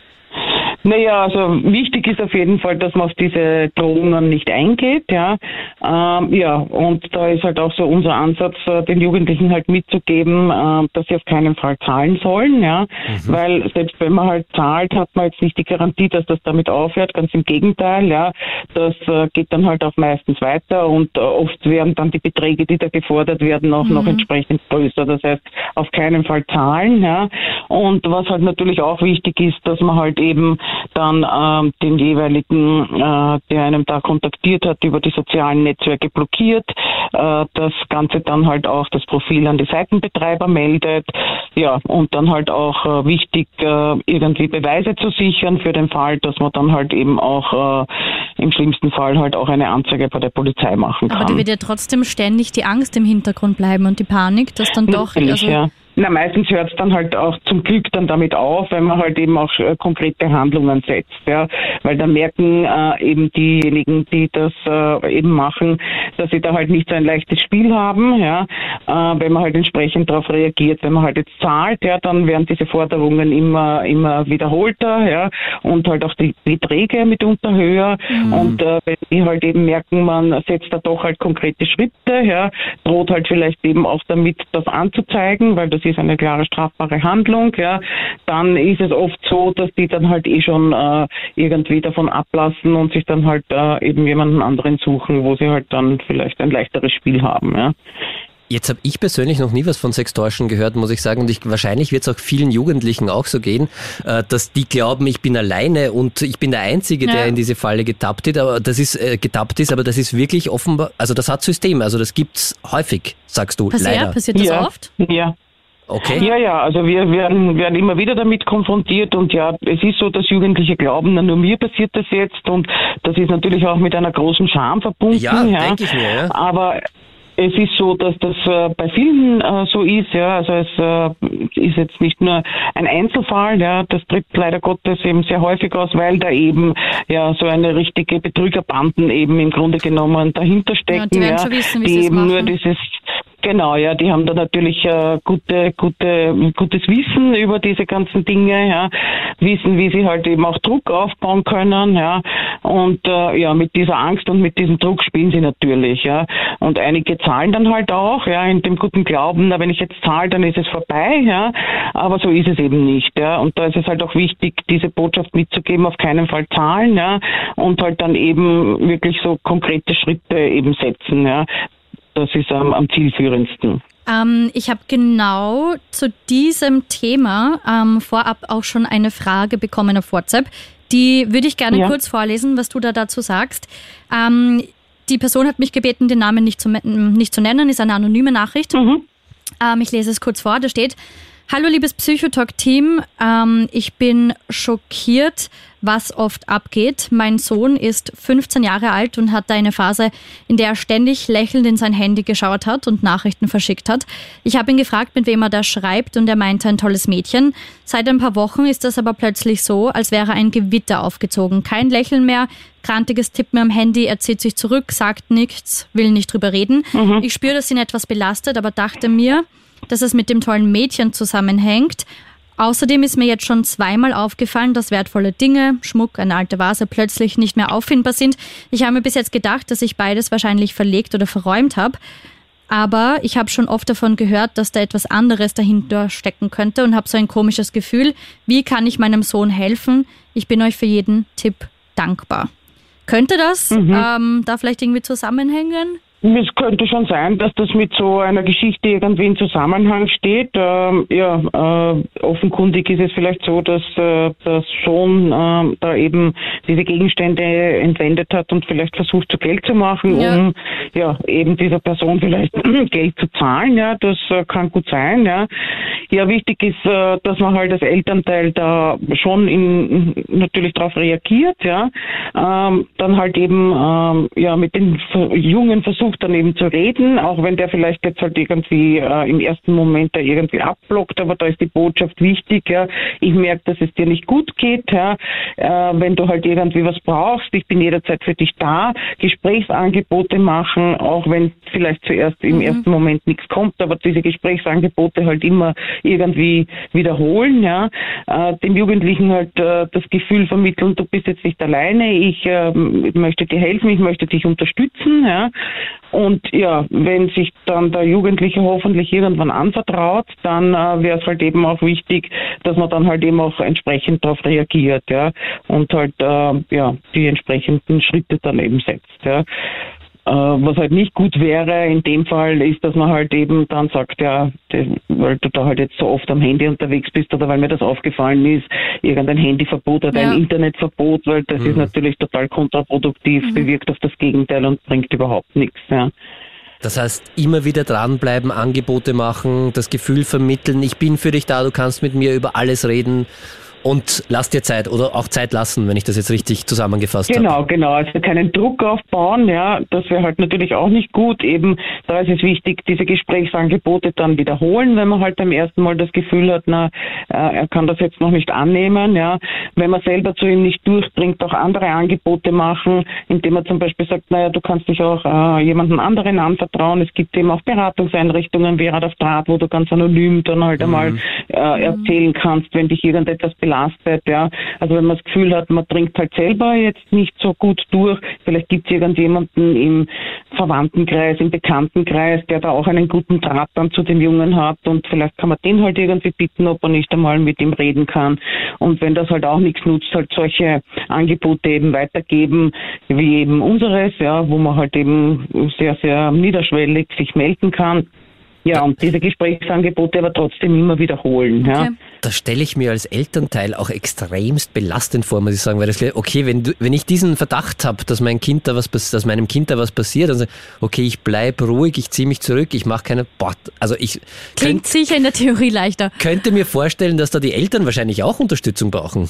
Naja, also wichtig ist auf jeden Fall, dass man auf diese Drohungen nicht eingeht, ja. Ähm, ja, und da ist halt auch so unser Ansatz, äh, den Jugendlichen halt mitzugeben, äh, dass sie auf keinen Fall zahlen sollen, ja. Mhm. Weil selbst wenn man halt zahlt, hat man jetzt nicht die Garantie, dass das damit aufhört, ganz im Gegenteil, ja. Das äh, geht dann halt auch meistens weiter und äh, oft werden dann die Beträge, die da gefordert werden, auch mhm. noch entsprechend größer. Das heißt, auf keinen Fall zahlen, ja. Und was halt natürlich auch wichtig ist, dass man halt eben dann ähm, den jeweiligen, äh, der einem da kontaktiert hat, über die sozialen Netzwerke blockiert, äh, das Ganze dann halt auch das Profil an die Seitenbetreiber meldet, ja, und dann halt auch äh, wichtig, äh, irgendwie Beweise zu sichern für den Fall, dass man dann halt eben auch äh, im schlimmsten Fall halt auch eine Anzeige bei der Polizei machen kann. Aber da wird ja trotzdem ständig die Angst im Hintergrund bleiben und die Panik, dass dann doch... Natürlich, also ja na, meistens hört es dann halt auch zum Glück dann damit auf, wenn man halt eben auch äh, konkrete Handlungen setzt, ja, weil dann merken äh, eben diejenigen, die das äh, eben machen, dass sie da halt nicht so ein leichtes Spiel haben, ja, äh, wenn man halt entsprechend darauf reagiert, wenn man halt jetzt zahlt, ja, dann werden diese Forderungen immer immer wiederholter, ja, und halt auch die Beträge mitunter höher mhm. und äh, wenn die halt eben merken, man setzt da doch halt konkrete Schritte, ja, droht halt vielleicht eben auch damit, das anzuzeigen, weil das ist eine klare strafbare Handlung, ja, dann ist es oft so, dass die dann halt eh schon äh, irgendwie davon ablassen und sich dann halt äh, eben jemanden anderen suchen, wo sie halt dann vielleicht ein leichteres Spiel haben, ja. Jetzt habe ich persönlich noch nie was von Sextortion gehört, muss ich sagen. Und ich, wahrscheinlich wird es auch vielen Jugendlichen auch so gehen, äh, dass die glauben, ich bin alleine und ich bin der Einzige, ja. der in diese Falle getappt ist. Aber das ist äh, getappt ist, aber das ist wirklich offenbar, also das hat System. Also das gibt's häufig, sagst du. Passiert, leider. passiert das ja. oft? Ja. Okay. Ja, ja, also wir werden, werden immer wieder damit konfrontiert und ja, es ist so, dass Jugendliche glauben, na, nur mir passiert das jetzt und das ist natürlich auch mit einer großen Scham verbunden. Ja, ja. denke ich mir. Ja. Aber es ist so, dass das äh, bei vielen äh, so ist, ja. Also es äh, ist jetzt nicht nur ein Einzelfall, ja. Das tritt leider Gottes eben sehr häufig aus, weil da eben ja so eine richtige Betrügerbanden eben im Grunde genommen dahinter stecken, ja. Die, ja, wissen, die eben machen. nur dieses Genau, ja, die haben da natürlich äh, gute, gute, gutes Wissen über diese ganzen Dinge, ja, wissen, wie sie halt eben auch Druck aufbauen können, ja, und äh, ja, mit dieser Angst und mit diesem Druck spielen sie natürlich, ja, und einige zahlen dann halt auch, ja, in dem guten Glauben, na, wenn ich jetzt zahle, dann ist es vorbei, ja, aber so ist es eben nicht, ja, und da ist es halt auch wichtig, diese Botschaft mitzugeben, auf keinen Fall zahlen, ja, und halt dann eben wirklich so konkrete Schritte eben setzen, ja, das ist am, am zielführendsten. Ähm, ich habe genau zu diesem Thema ähm, vorab auch schon eine Frage bekommen auf WhatsApp. Die würde ich gerne ja. kurz vorlesen, was du da dazu sagst. Ähm, die Person hat mich gebeten, den Namen nicht zu, nicht zu nennen, ist eine anonyme Nachricht. Mhm. Ähm, ich lese es kurz vor. Da steht, Hallo liebes Psychotalk-Team, ähm, ich bin schockiert, was oft abgeht. Mein Sohn ist 15 Jahre alt und hat eine Phase, in der er ständig lächelnd in sein Handy geschaut hat und Nachrichten verschickt hat. Ich habe ihn gefragt, mit wem er da schreibt und er meinte ein tolles Mädchen. Seit ein paar Wochen ist das aber plötzlich so, als wäre ein Gewitter aufgezogen. Kein Lächeln mehr, krantiges Tippen am Handy, er zieht sich zurück, sagt nichts, will nicht drüber reden. Mhm. Ich spüre, dass ihn etwas belastet, aber dachte mir, dass es mit dem tollen Mädchen zusammenhängt. Außerdem ist mir jetzt schon zweimal aufgefallen, dass wertvolle Dinge, Schmuck, eine alte Vase plötzlich nicht mehr auffindbar sind. Ich habe mir bis jetzt gedacht, dass ich beides wahrscheinlich verlegt oder verräumt habe. Aber ich habe schon oft davon gehört, dass da etwas anderes dahinter stecken könnte und habe so ein komisches Gefühl. Wie kann ich meinem Sohn helfen? Ich bin euch für jeden Tipp dankbar. Könnte das mhm. ähm, da vielleicht irgendwie zusammenhängen? Es könnte schon sein, dass das mit so einer Geschichte irgendwie in Zusammenhang steht. Ähm, ja, äh, offenkundig ist es vielleicht so, dass äh, das schon äh, da eben diese Gegenstände entwendet hat und vielleicht versucht, zu Geld zu machen, ja. um ja eben dieser Person vielleicht <clears throat> Geld zu zahlen. Ja, das äh, kann gut sein. Ja, ja, wichtig ist, äh, dass man halt als Elternteil da schon in, natürlich darauf reagiert. Ja, ähm, dann halt eben ähm, ja mit den Jungen versucht versucht dann eben zu reden, auch wenn der vielleicht jetzt halt irgendwie äh, im ersten Moment da irgendwie abblockt, aber da ist die Botschaft wichtig, ja. Ich merke, dass es dir nicht gut geht, ja. Äh, wenn du halt irgendwie was brauchst, ich bin jederzeit für dich da, Gesprächsangebote machen, auch wenn vielleicht zuerst im mhm. ersten Moment nichts kommt, aber diese Gesprächsangebote halt immer irgendwie wiederholen, ja. Äh, dem Jugendlichen halt äh, das Gefühl vermitteln, du bist jetzt nicht alleine, ich äh, möchte dir helfen, ich möchte dich unterstützen, ja. Und ja, wenn sich dann der Jugendliche hoffentlich irgendwann anvertraut, dann äh, wäre es halt eben auch wichtig, dass man dann halt eben auch entsprechend darauf reagiert, ja, und halt äh, ja die entsprechenden Schritte dann eben setzt, ja. Äh, was halt nicht gut wäre in dem Fall ist, dass man halt eben dann sagt, ja, weil du da halt jetzt so oft am Handy unterwegs bist oder weil mir das aufgefallen ist, irgendein Handyverbot oder ja. ein Internetverbot, weil das mhm. ist natürlich total kontraproduktiv, mhm. bewirkt auf das Gegenteil und bringt überhaupt nichts. Ja. Das heißt, immer wieder dranbleiben, Angebote machen, das Gefühl vermitteln, ich bin für dich da, du kannst mit mir über alles reden und lass dir Zeit oder auch Zeit lassen, wenn ich das jetzt richtig zusammengefasst genau, habe. Genau, genau. Also keinen Druck aufbauen, ja, das wäre halt natürlich auch nicht gut. Eben, da ist es wichtig, diese Gesprächsangebote dann wiederholen, wenn man halt beim ersten Mal das Gefühl hat, na, äh, er kann das jetzt noch nicht annehmen, ja. Wenn man selber zu ihm nicht durchdringt, auch andere Angebote machen, indem man zum Beispiel sagt, naja, du kannst dich auch äh, jemandem anderen anvertrauen. Es gibt eben auch Beratungseinrichtungen wie Rad auf Draht, wo du ganz anonym dann halt mhm. einmal äh, erzählen kannst, wenn dich irgendetwas belastet belastet. Ja. Also wenn man das Gefühl hat, man dringt halt selber jetzt nicht so gut durch, vielleicht gibt es irgendjemanden im Verwandtenkreis, im Bekanntenkreis, der da auch einen guten Draht dann zu dem Jungen hat und vielleicht kann man den halt irgendwie bitten, ob er nicht einmal mit ihm reden kann. Und wenn das halt auch nichts nutzt, halt solche Angebote eben weitergeben, wie eben unseres, ja, wo man halt eben sehr, sehr niederschwellig sich melden kann. Ja, und diese Gesprächsangebote aber trotzdem immer wiederholen. Ja. Das stelle ich mir als Elternteil auch extremst belastend vor, muss ich sagen, weil das, okay, wenn, du, wenn ich diesen Verdacht habe, dass mein Kind da was, dass meinem Kind da was passiert, dann sage okay, ich bleibe ruhig, ich ziehe mich zurück, ich mache keine, boah, also ich klingt könnt, sicher in der Theorie leichter. Könnte mir vorstellen, dass da die Eltern wahrscheinlich auch Unterstützung brauchen.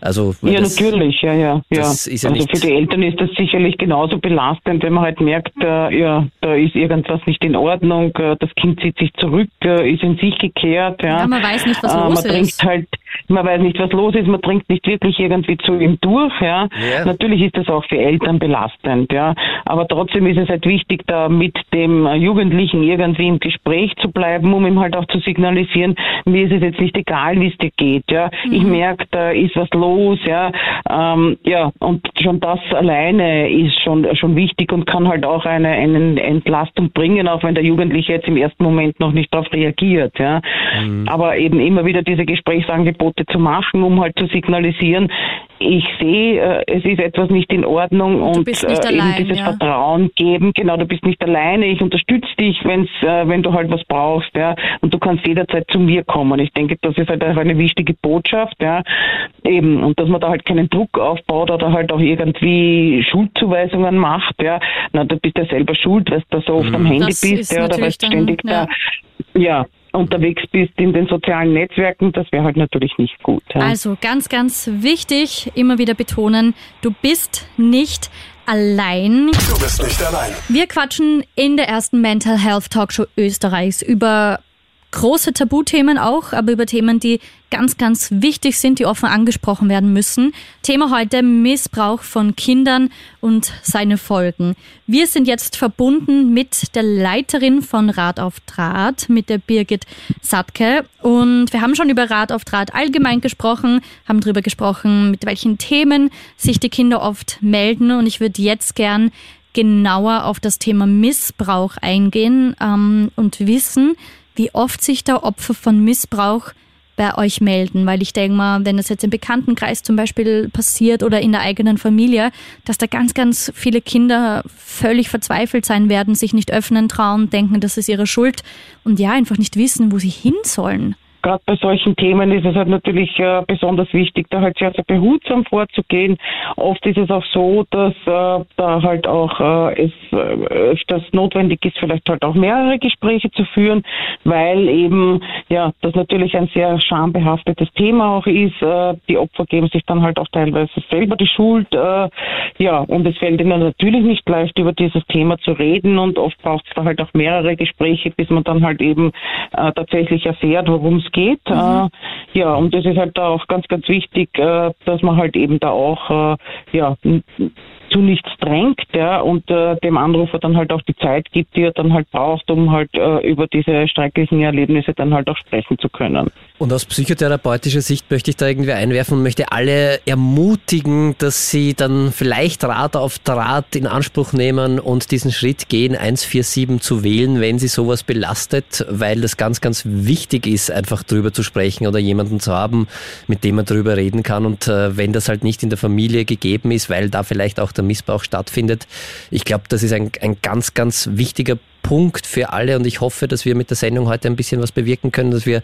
Also, ja, das, natürlich, ja, ja. ja. ja also für die Eltern ist das sicherlich genauso belastend, wenn man halt merkt, äh, ja, da ist irgendwas nicht in Ordnung, äh, das Kind zieht sich zurück, äh, ist in sich gekehrt. Ja, ja man weiß nicht, was äh, los man ist. Halt, man weiß nicht, was los ist, man dringt nicht wirklich irgendwie zu ihm durch. Ja. ja. Natürlich ist das auch für Eltern belastend, ja. Aber trotzdem ist es halt wichtig, da mit dem Jugendlichen irgendwie im Gespräch zu bleiben, um ihm halt auch zu signalisieren, mir ist es jetzt nicht egal, wie es dir geht. Ja. Mhm. Ich merke, da ist was los ja, ähm, ja, und schon das alleine ist schon schon wichtig und kann halt auch eine, eine Entlastung bringen, auch wenn der Jugendliche jetzt im ersten Moment noch nicht darauf reagiert, ja. Mhm. Aber eben immer wieder diese Gesprächsangebote zu machen, um halt zu signalisieren, ich sehe, äh, es ist etwas nicht in Ordnung und, äh, allein, eben dieses ja. Vertrauen geben. Genau, du bist nicht alleine. Ich unterstütze dich, wenn's, äh, wenn du halt was brauchst, ja. Und du kannst jederzeit zu mir kommen. Ich denke, das ist halt auch eine wichtige Botschaft, ja. Eben und dass man da halt keinen Druck aufbaut oder halt auch irgendwie Schuldzuweisungen macht, ja. Na, du bist ja selber schuld, weil du da so oft mhm. am Handy das bist, ja, oder weil du ständig ja. da, ja, unterwegs bist in den sozialen Netzwerken, das wäre halt natürlich nicht gut. Ja. Also ganz, ganz wichtig, immer wieder betonen, du bist nicht allein. Du bist nicht allein. Wir quatschen in der ersten Mental Health Talkshow Österreichs über große Tabuthemen auch, aber über Themen, die ganz, ganz wichtig sind, die offen angesprochen werden müssen. Thema heute Missbrauch von Kindern und seine Folgen. Wir sind jetzt verbunden mit der Leiterin von Rat auf Draht, mit der Birgit Satke. Und wir haben schon über Rat auf Draht allgemein gesprochen, haben darüber gesprochen, mit welchen Themen sich die Kinder oft melden. Und ich würde jetzt gern genauer auf das Thema Missbrauch eingehen ähm, und wissen, wie oft sich da Opfer von Missbrauch bei euch melden, weil ich denke mal, wenn das jetzt im Bekanntenkreis zum Beispiel passiert oder in der eigenen Familie, dass da ganz, ganz viele Kinder völlig verzweifelt sein werden, sich nicht öffnen trauen, denken, das ist ihre Schuld und ja, einfach nicht wissen, wo sie hin sollen gerade bei solchen Themen ist es halt natürlich äh, besonders wichtig, da halt sehr, sehr behutsam vorzugehen. Oft ist es auch so, dass äh, da halt auch äh, es äh, öfters notwendig ist, vielleicht halt auch mehrere Gespräche zu führen, weil eben ja das natürlich ein sehr schambehaftetes Thema auch ist. Äh, die Opfer geben sich dann halt auch teilweise selber die Schuld. Äh, ja, und es fällt ihnen natürlich nicht leicht, über dieses Thema zu reden und oft braucht es da halt auch mehrere Gespräche, bis man dann halt eben tatsächlich erfährt, worum es geht. Mhm. Äh, ja, und das ist halt da auch ganz, ganz wichtig, äh, dass man halt eben da auch äh, ja, zu nichts drängt ja, und äh, dem Anrufer dann halt auch die Zeit gibt, die er dann halt braucht, um halt äh, über diese schrecklichen Erlebnisse dann halt auch sprechen zu können. Und aus psychotherapeutischer Sicht möchte ich da irgendwie einwerfen und möchte alle ermutigen, dass sie dann vielleicht Rat auf Draht in Anspruch nehmen und diesen Schritt gehen, 147 zu wählen, wenn sie sowas belastet, weil das ganz, ganz wichtig ist, einfach drüber zu sprechen oder jemanden zu haben, mit dem man drüber reden kann. Und äh, wenn das halt nicht in der Familie gegeben ist, weil da vielleicht auch der Missbrauch stattfindet. Ich glaube, das ist ein, ein ganz, ganz wichtiger Punkt für alle und ich hoffe, dass wir mit der Sendung heute ein bisschen was bewirken können, dass wir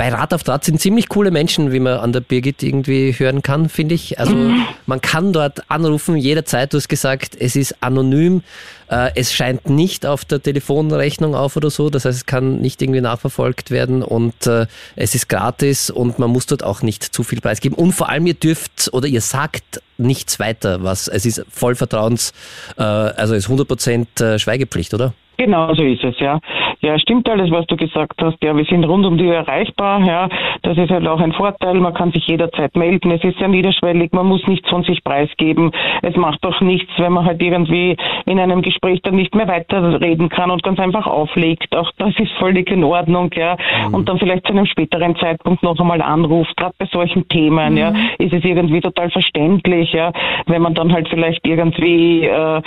bei Rat auf Draht sind ziemlich coole Menschen, wie man an der Birgit irgendwie hören kann, finde ich. Also mhm. man kann dort anrufen jederzeit. Du hast gesagt, es ist anonym. Äh, es scheint nicht auf der Telefonrechnung auf oder so. Das heißt, es kann nicht irgendwie nachverfolgt werden und äh, es ist gratis und man muss dort auch nicht zu viel preisgeben. Und vor allem ihr dürft oder ihr sagt nichts weiter, was es ist voll Vertrauens, äh, also es ist 100% Schweigepflicht, oder? Genau so ist es, ja. Ja, stimmt alles, was du gesagt hast. Ja, wir sind rund um die Uhr erreichbar. Ja, das ist halt auch ein Vorteil. Man kann sich jederzeit melden. Es ist sehr niederschwellig. Man muss nichts von sich preisgeben. Es macht auch nichts, wenn man halt irgendwie in einem Gespräch dann nicht mehr weiterreden kann und ganz einfach auflegt. Auch das ist völlig in Ordnung, ja. Mhm. Und dann vielleicht zu einem späteren Zeitpunkt noch einmal anruft. Gerade bei solchen Themen, mhm. ja, ist es irgendwie total verständlich, ja, wenn man dann halt vielleicht irgendwie äh,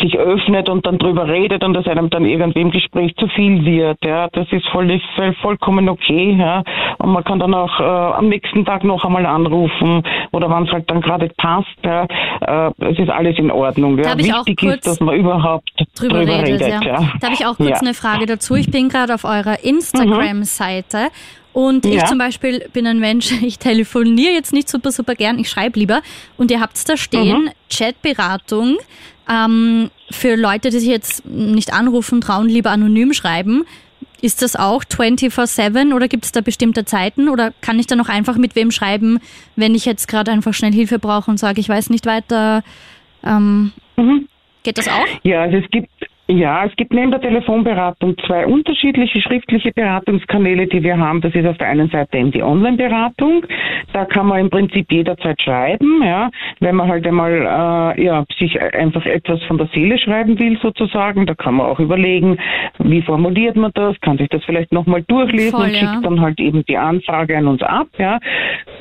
sich öffnet und dann drüber redet und das einem dann irgendwie im Gespräch zu viel wird. Ja, das ist voll, vollkommen okay. Ja, und man kann dann auch äh, am nächsten Tag noch einmal anrufen oder wann es halt dann gerade passt. Ja, äh, es ist alles in Ordnung. Ja. Wichtig ist, dass man überhaupt drüber, drüber redet. redet ja. Da habe ich auch kurz ja. eine Frage dazu. Ich bin gerade auf eurer Instagram-Seite. Und ich zum Beispiel bin ein Mensch, <laughs> ich telefoniere jetzt nicht super, super gern, ich schreibe lieber. Und ihr habt da stehen, mhm. Chatberatung ähm, für Leute, die sich jetzt nicht anrufen, trauen, lieber anonym schreiben. Ist das auch 24-7 oder gibt es da bestimmte Zeiten oder kann ich da noch einfach mit wem schreiben, wenn ich jetzt gerade einfach schnell Hilfe brauche und sage, ich weiß nicht weiter? Ähm, mhm. Geht das auch? Ja, also es gibt ja, es gibt neben der Telefonberatung zwei unterschiedliche schriftliche Beratungskanäle, die wir haben. Das ist auf der einen Seite eben die Online-Beratung. Da kann man im Prinzip jederzeit schreiben, ja, wenn man halt einmal äh, ja, sich einfach etwas von der Seele schreiben will sozusagen. Da kann man auch überlegen, wie formuliert man das, kann sich das vielleicht nochmal durchlesen Voll, und ja. schickt dann halt eben die Anfrage an uns ab. Ja.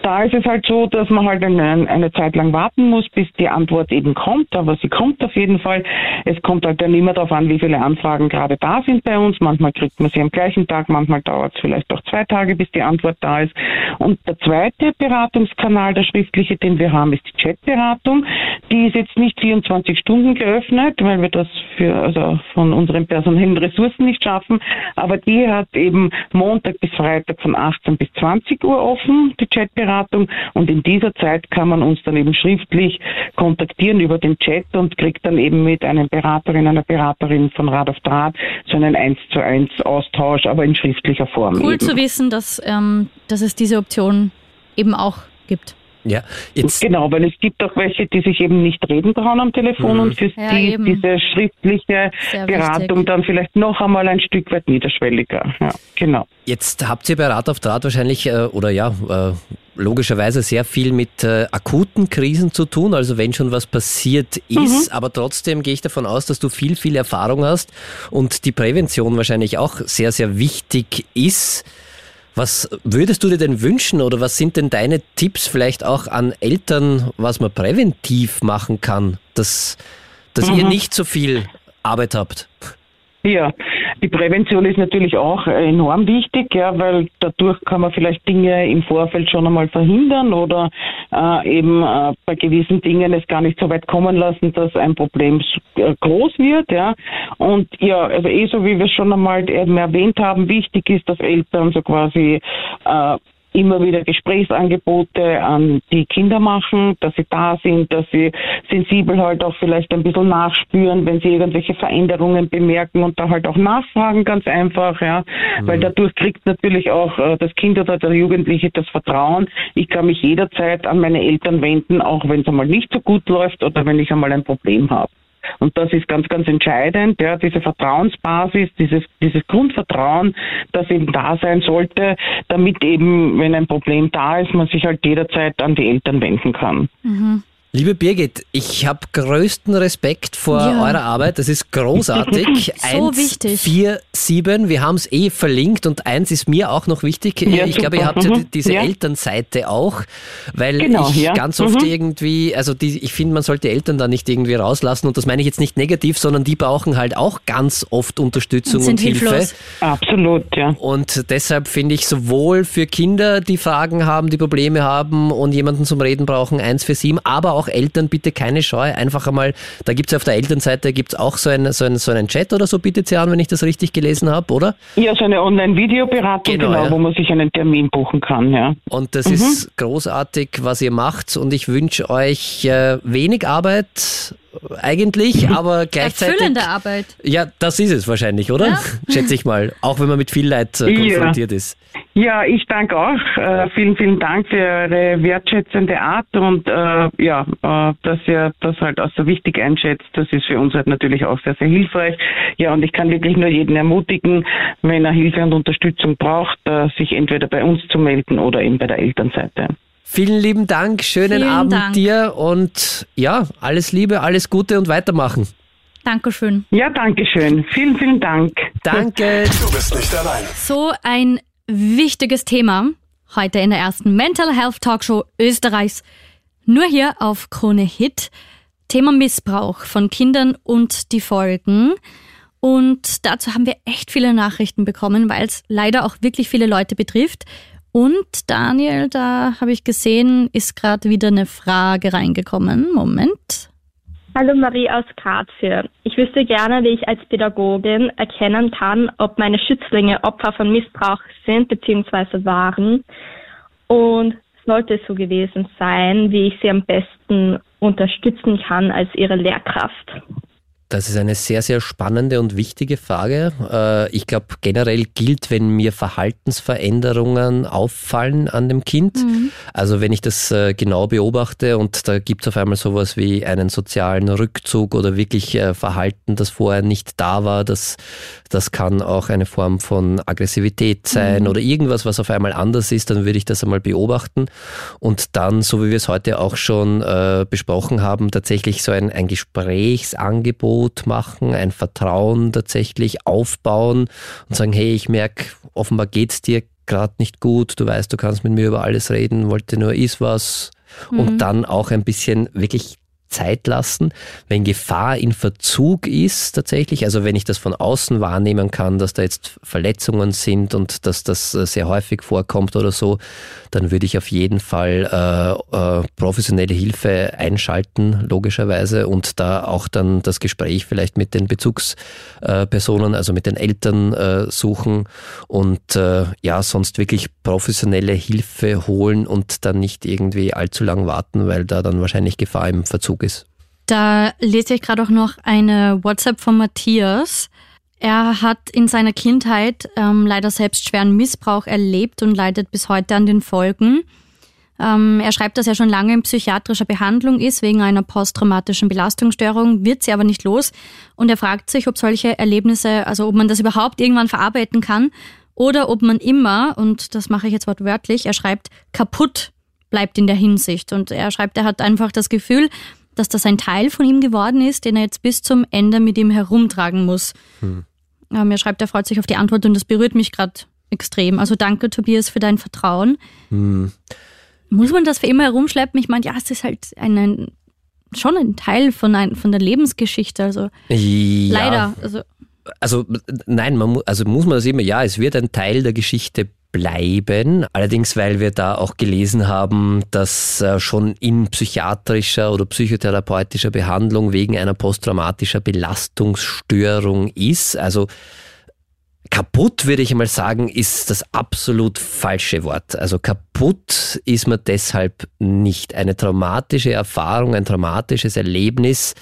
Da ist es halt so, dass man halt eine, eine Zeit lang warten muss, bis die Antwort eben kommt, aber sie kommt auf jeden Fall. Es kommt halt dann immer darauf an, wie viele Anfragen gerade da sind bei uns. Manchmal kriegt man sie am gleichen Tag, manchmal dauert es vielleicht auch zwei Tage, bis die Antwort da ist. Und der zweite Beratungskanal, der schriftliche, den wir haben, ist die Chatberatung. Die ist jetzt nicht 24 Stunden geöffnet, weil wir das für, also von unseren personellen Ressourcen nicht schaffen. Aber die hat eben Montag bis Freitag von 18 bis 20 Uhr offen, die Chatberatung. Und in dieser Zeit kann man uns dann eben schriftlich kontaktieren über den Chat und kriegt dann eben mit einem Beraterin, einer Beraterin von Rat auf Draht, so einen 1 zu 1 Austausch, aber in schriftlicher Form. Cool eben. zu wissen, dass, ähm, dass es diese Option eben auch gibt. Ja, jetzt. Genau, weil es gibt auch welche, die sich eben nicht reden trauen am Telefon mhm. und für ja, die eben. diese schriftliche Sehr Beratung wichtig. dann vielleicht noch einmal ein Stück weit niederschwelliger. Ja, genau. Jetzt habt ihr bei Rat auf Draht wahrscheinlich, äh, oder ja, äh, logischerweise sehr viel mit äh, akuten Krisen zu tun, also wenn schon was passiert ist, mhm. aber trotzdem gehe ich davon aus, dass du viel, viel Erfahrung hast und die Prävention wahrscheinlich auch sehr, sehr wichtig ist. Was würdest du dir denn wünschen oder was sind denn deine Tipps vielleicht auch an Eltern, was man präventiv machen kann, dass, dass mhm. ihr nicht so viel Arbeit habt? Ja, die Prävention ist natürlich auch enorm wichtig, ja, weil dadurch kann man vielleicht Dinge im Vorfeld schon einmal verhindern oder äh, eben äh, bei gewissen Dingen es gar nicht so weit kommen lassen, dass ein Problem äh, groß wird, ja. Und ja, also eh so wie wir schon einmal eben erwähnt haben, wichtig ist, dass Eltern so quasi äh, immer wieder Gesprächsangebote an die Kinder machen, dass sie da sind, dass sie sensibel halt auch vielleicht ein bisschen nachspüren, wenn sie irgendwelche Veränderungen bemerken und da halt auch nachfragen, ganz einfach, ja, mhm. weil dadurch kriegt natürlich auch äh, das Kind oder der Jugendliche das Vertrauen. Ich kann mich jederzeit an meine Eltern wenden, auch wenn es einmal nicht so gut läuft oder wenn ich einmal ein Problem habe. Und das ist ganz, ganz entscheidend, ja, diese Vertrauensbasis, dieses, dieses Grundvertrauen, das eben da sein sollte, damit eben, wenn ein Problem da ist, man sich halt jederzeit an die Eltern wenden kann. Mhm. Liebe Birgit, ich habe größten Respekt vor ja. eurer Arbeit. Das ist großartig. <laughs> so eins, wichtig. Vier, sieben. Wir haben es eh verlinkt und eins ist mir auch noch wichtig. Ja, ich super. glaube, ihr habt mhm. ja diese ja. Elternseite auch, weil genau, ich ganz oft mhm. irgendwie, also die, ich finde, man sollte Eltern da nicht irgendwie rauslassen und das meine ich jetzt nicht negativ, sondern die brauchen halt auch ganz oft Unterstützung und, und Hilfe. Absolut, ja. Und deshalb finde ich sowohl für Kinder, die Fragen haben, die Probleme haben und jemanden zum Reden brauchen, eins für sieben, aber auch auch Eltern bitte keine Scheu, einfach einmal, da gibt es auf der Elternseite gibt's auch so, ein, so, ein, so einen Chat oder so, bietet sie an, wenn ich das richtig gelesen habe, oder? Ja, so eine Online-Videoberatung, genau, genau ja. wo man sich einen Termin buchen kann, ja. Und das mhm. ist großartig, was ihr macht und ich wünsche euch äh, wenig Arbeit eigentlich, aber gleichzeitig. Erfüllende Arbeit. Ja, das ist es wahrscheinlich, oder? Ja. Schätze ich mal. Auch wenn man mit viel Leid äh, konfrontiert ja. ist. Ja, ich danke auch. Äh, vielen, vielen Dank für Ihre wertschätzende Art und äh, ja, äh, dass ihr das halt auch so wichtig einschätzt. Das ist für uns halt natürlich auch sehr, sehr hilfreich. Ja, und ich kann wirklich nur jeden ermutigen, wenn er Hilfe und Unterstützung braucht, äh, sich entweder bei uns zu melden oder eben bei der Elternseite. Vielen lieben Dank, schönen Vielen Abend Dank. dir und ja, alles Liebe, alles Gute und weitermachen. Dankeschön. Ja, danke schön. Vielen, vielen Dank. Danke. Du bist nicht allein. So ein wichtiges Thema heute in der ersten Mental Health Talkshow Österreichs. Nur hier auf Krone Hit. Thema Missbrauch von Kindern und die Folgen. Und dazu haben wir echt viele Nachrichten bekommen, weil es leider auch wirklich viele Leute betrifft. Und Daniel, da habe ich gesehen, ist gerade wieder eine Frage reingekommen. Moment. Hallo Marie aus Graz hier. Ich wüsste gerne, wie ich als Pädagogin erkennen kann, ob meine Schützlinge Opfer von Missbrauch sind bzw. waren. Und sollte es so gewesen sein, wie ich sie am besten unterstützen kann als ihre Lehrkraft. Das ist eine sehr, sehr spannende und wichtige Frage. Äh, ich glaube, generell gilt, wenn mir Verhaltensveränderungen auffallen an dem Kind, mhm. also wenn ich das äh, genau beobachte und da gibt es auf einmal sowas wie einen sozialen Rückzug oder wirklich äh, Verhalten, das vorher nicht da war, das, das kann auch eine Form von Aggressivität sein mhm. oder irgendwas, was auf einmal anders ist, dann würde ich das einmal beobachten und dann, so wie wir es heute auch schon besprochen haben, tatsächlich so ein, ein Gesprächsangebot Angebot machen, ein Vertrauen tatsächlich aufbauen und sagen, hey, ich merke, offenbar geht es dir gerade nicht gut, du weißt, du kannst mit mir über alles reden, wollte nur ist was. Mhm. Und dann auch ein bisschen wirklich Zeit lassen, wenn Gefahr in Verzug ist tatsächlich, also wenn ich das von außen wahrnehmen kann, dass da jetzt Verletzungen sind und dass das äh, sehr häufig vorkommt oder so, dann würde ich auf jeden Fall äh, äh, professionelle Hilfe einschalten, logischerweise, und da auch dann das Gespräch vielleicht mit den Bezugspersonen, also mit den Eltern äh, suchen und äh, ja, sonst wirklich professionelle Hilfe holen und dann nicht irgendwie allzu lang warten, weil da dann wahrscheinlich Gefahr im Verzug Bezug ist. Da lese ich gerade auch noch eine WhatsApp von Matthias. Er hat in seiner Kindheit ähm, leider selbst schweren Missbrauch erlebt und leidet bis heute an den Folgen. Ähm, er schreibt, dass er schon lange in psychiatrischer Behandlung ist wegen einer posttraumatischen Belastungsstörung, wird sie aber nicht los. Und er fragt sich, ob solche Erlebnisse, also ob man das überhaupt irgendwann verarbeiten kann oder ob man immer, und das mache ich jetzt wortwörtlich, er schreibt, kaputt bleibt in der Hinsicht. Und er schreibt, er hat einfach das Gefühl, dass das ein Teil von ihm geworden ist, den er jetzt bis zum Ende mit ihm herumtragen muss. Hm. Ähm, er schreibt, er freut sich auf die Antwort und das berührt mich gerade extrem. Also danke, Tobias, für dein Vertrauen. Hm. Muss man das für immer herumschleppen? Ich meine, ja, es ist halt ein, ein schon ein Teil von, ein, von der Lebensgeschichte. Also ja. leider. Also, also nein, man, also muss man das immer, ja, es wird ein Teil der Geschichte bleiben. Allerdings, weil wir da auch gelesen haben, dass äh, schon in psychiatrischer oder psychotherapeutischer Behandlung wegen einer posttraumatischer Belastungsstörung ist. Also Kaputt, würde ich mal sagen, ist das absolut falsche Wort. Also kaputt ist man deshalb nicht. Eine traumatische Erfahrung, ein traumatisches Erlebnis,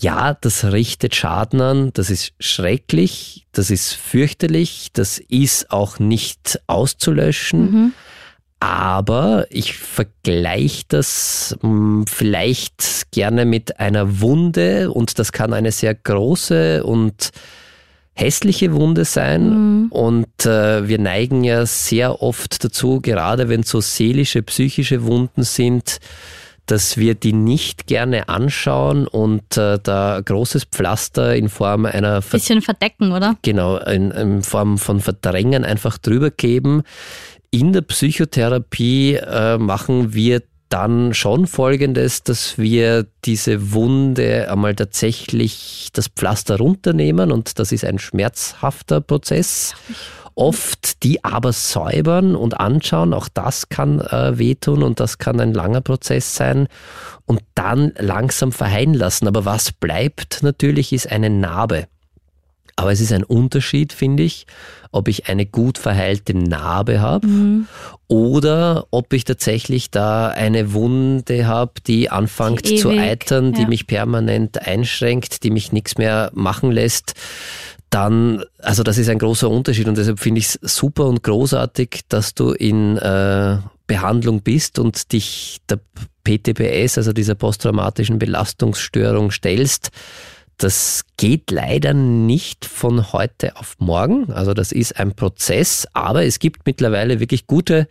ja, das richtet Schaden an, das ist schrecklich, das ist fürchterlich, das ist auch nicht auszulöschen. Mhm. Aber ich vergleiche das hm, vielleicht gerne mit einer Wunde und das kann eine sehr große und hässliche Wunde sein. Mhm. Und äh, wir neigen ja sehr oft dazu, gerade wenn so seelische, psychische Wunden sind, dass wir die nicht gerne anschauen und äh, da großes Pflaster in Form einer Ver bisschen verdecken, oder? Genau, in, in, Form von Verdrängen einfach drüber geben. In der Psychotherapie äh, machen wir dann schon folgendes, dass wir diese Wunde einmal tatsächlich das Pflaster runternehmen und das ist ein schmerzhafter Prozess. Oft die aber säubern und anschauen, auch das kann äh, wehtun und das kann ein langer Prozess sein und dann langsam verheilen lassen. Aber was bleibt natürlich ist eine Narbe. Aber es ist ein Unterschied, finde ich, ob ich eine gut verheilte Narbe habe mhm. oder ob ich tatsächlich da eine Wunde habe, die anfängt die zu eitern, die ja. mich permanent einschränkt, die mich nichts mehr machen lässt. Dann, also das ist ein großer Unterschied und deshalb finde ich es super und großartig, dass du in äh, Behandlung bist und dich der PTBS, also dieser posttraumatischen Belastungsstörung stellst das geht leider nicht von heute auf morgen. Also das ist ein Prozess, aber es gibt mittlerweile wirklich gute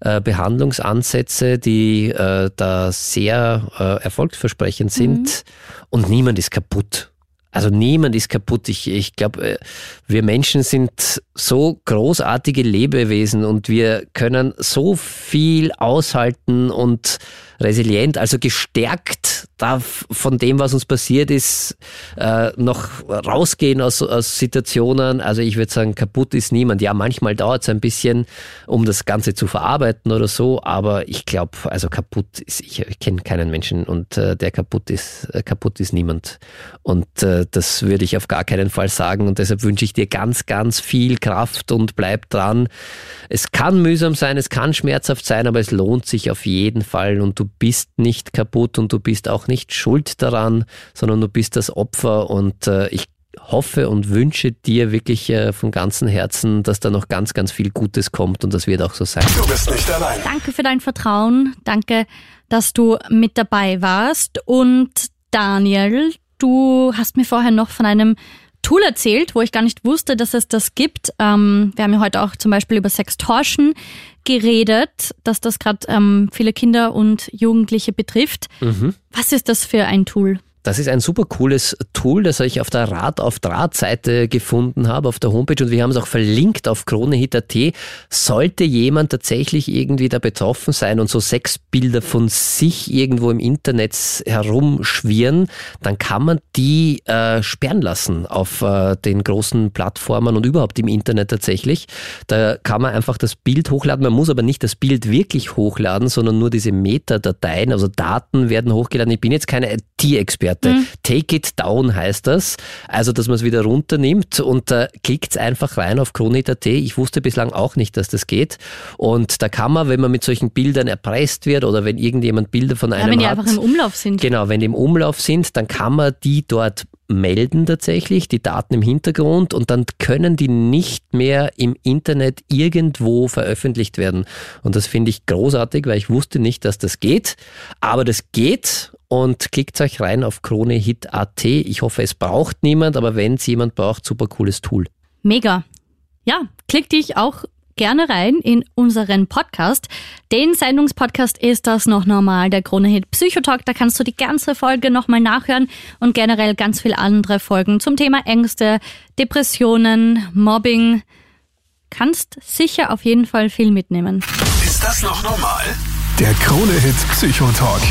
äh, Behandlungsansätze, die äh, da sehr äh, erfolgsversprechend sind mhm. und niemand ist kaputt. Also niemand ist kaputt. Ich, ich glaube, äh, wir Menschen sind so großartige Lebewesen und wir können so viel aushalten und resilient, also gestärkt da von dem, was uns passiert ist, äh, noch rausgehen aus, aus Situationen. Also ich würde sagen, kaputt ist niemand. Ja, manchmal dauert es ein bisschen, um das Ganze zu verarbeiten oder so, aber ich glaube, also kaputt ist, ich, ich kenne keinen Menschen und äh, der kaputt ist, äh, kaputt ist niemand. Und äh, das würde ich auf gar keinen Fall sagen und deshalb wünsche ich dir ganz, ganz viel Kraft und bleib dran. Es kann mühsam sein, es kann schmerzhaft sein, aber es lohnt sich auf jeden Fall und du bist nicht kaputt und du bist auch nicht schuld daran, sondern du bist das Opfer und äh, ich hoffe und wünsche dir wirklich äh, von ganzem Herzen, dass da noch ganz, ganz viel Gutes kommt und das wird auch so sein. Du bist nicht allein. Danke für dein Vertrauen. Danke, dass du mit dabei warst. Und Daniel, du hast mir vorher noch von einem Tool erzählt, wo ich gar nicht wusste, dass es das gibt. Ähm, wir haben ja heute auch zum Beispiel über Sextortion geredet, dass das gerade ähm, viele Kinder und Jugendliche betrifft. Mhm. Was ist das für ein Tool? Das ist ein super cooles Tool, das ich auf der Rad auf Draht-Seite gefunden habe, auf der Homepage und wir haben es auch verlinkt auf kronehit.at. Sollte jemand tatsächlich irgendwie da betroffen sein und so Sexbilder von sich irgendwo im Internet herumschwirren, dann kann man die äh, sperren lassen auf äh, den großen Plattformen und überhaupt im Internet tatsächlich. Da kann man einfach das Bild hochladen. Man muss aber nicht das Bild wirklich hochladen, sondern nur diese Metadateien, also Daten werden hochgeladen. Ich bin jetzt keine IT-Experte Werte. Mhm. Take it down heißt das. Also, dass man es wieder runternimmt und da äh, klickt einfach rein auf Kronit.at. Ich wusste bislang auch nicht, dass das geht. Und da kann man, wenn man mit solchen Bildern erpresst wird oder wenn irgendjemand Bilder von einem ja, wenn die hat, einfach im Umlauf sind. Genau, wenn die im Umlauf sind, dann kann man die dort melden tatsächlich, die Daten im Hintergrund und dann können die nicht mehr im Internet irgendwo veröffentlicht werden. Und das finde ich großartig, weil ich wusste nicht, dass das geht. Aber das geht und klickt euch rein auf kronehit.at. Ich hoffe, es braucht niemand, aber wenn es jemand braucht, super cooles Tool. Mega. Ja, klick dich auch gerne rein in unseren Podcast. Den Sendungspodcast ist das noch normal, der Krone-Hit Psychotalk. Da kannst du die ganze Folge nochmal nachhören und generell ganz viele andere Folgen zum Thema Ängste, Depressionen, Mobbing. Kannst sicher auf jeden Fall viel mitnehmen. Ist das noch normal? Der Krone-Hit Psychotalk.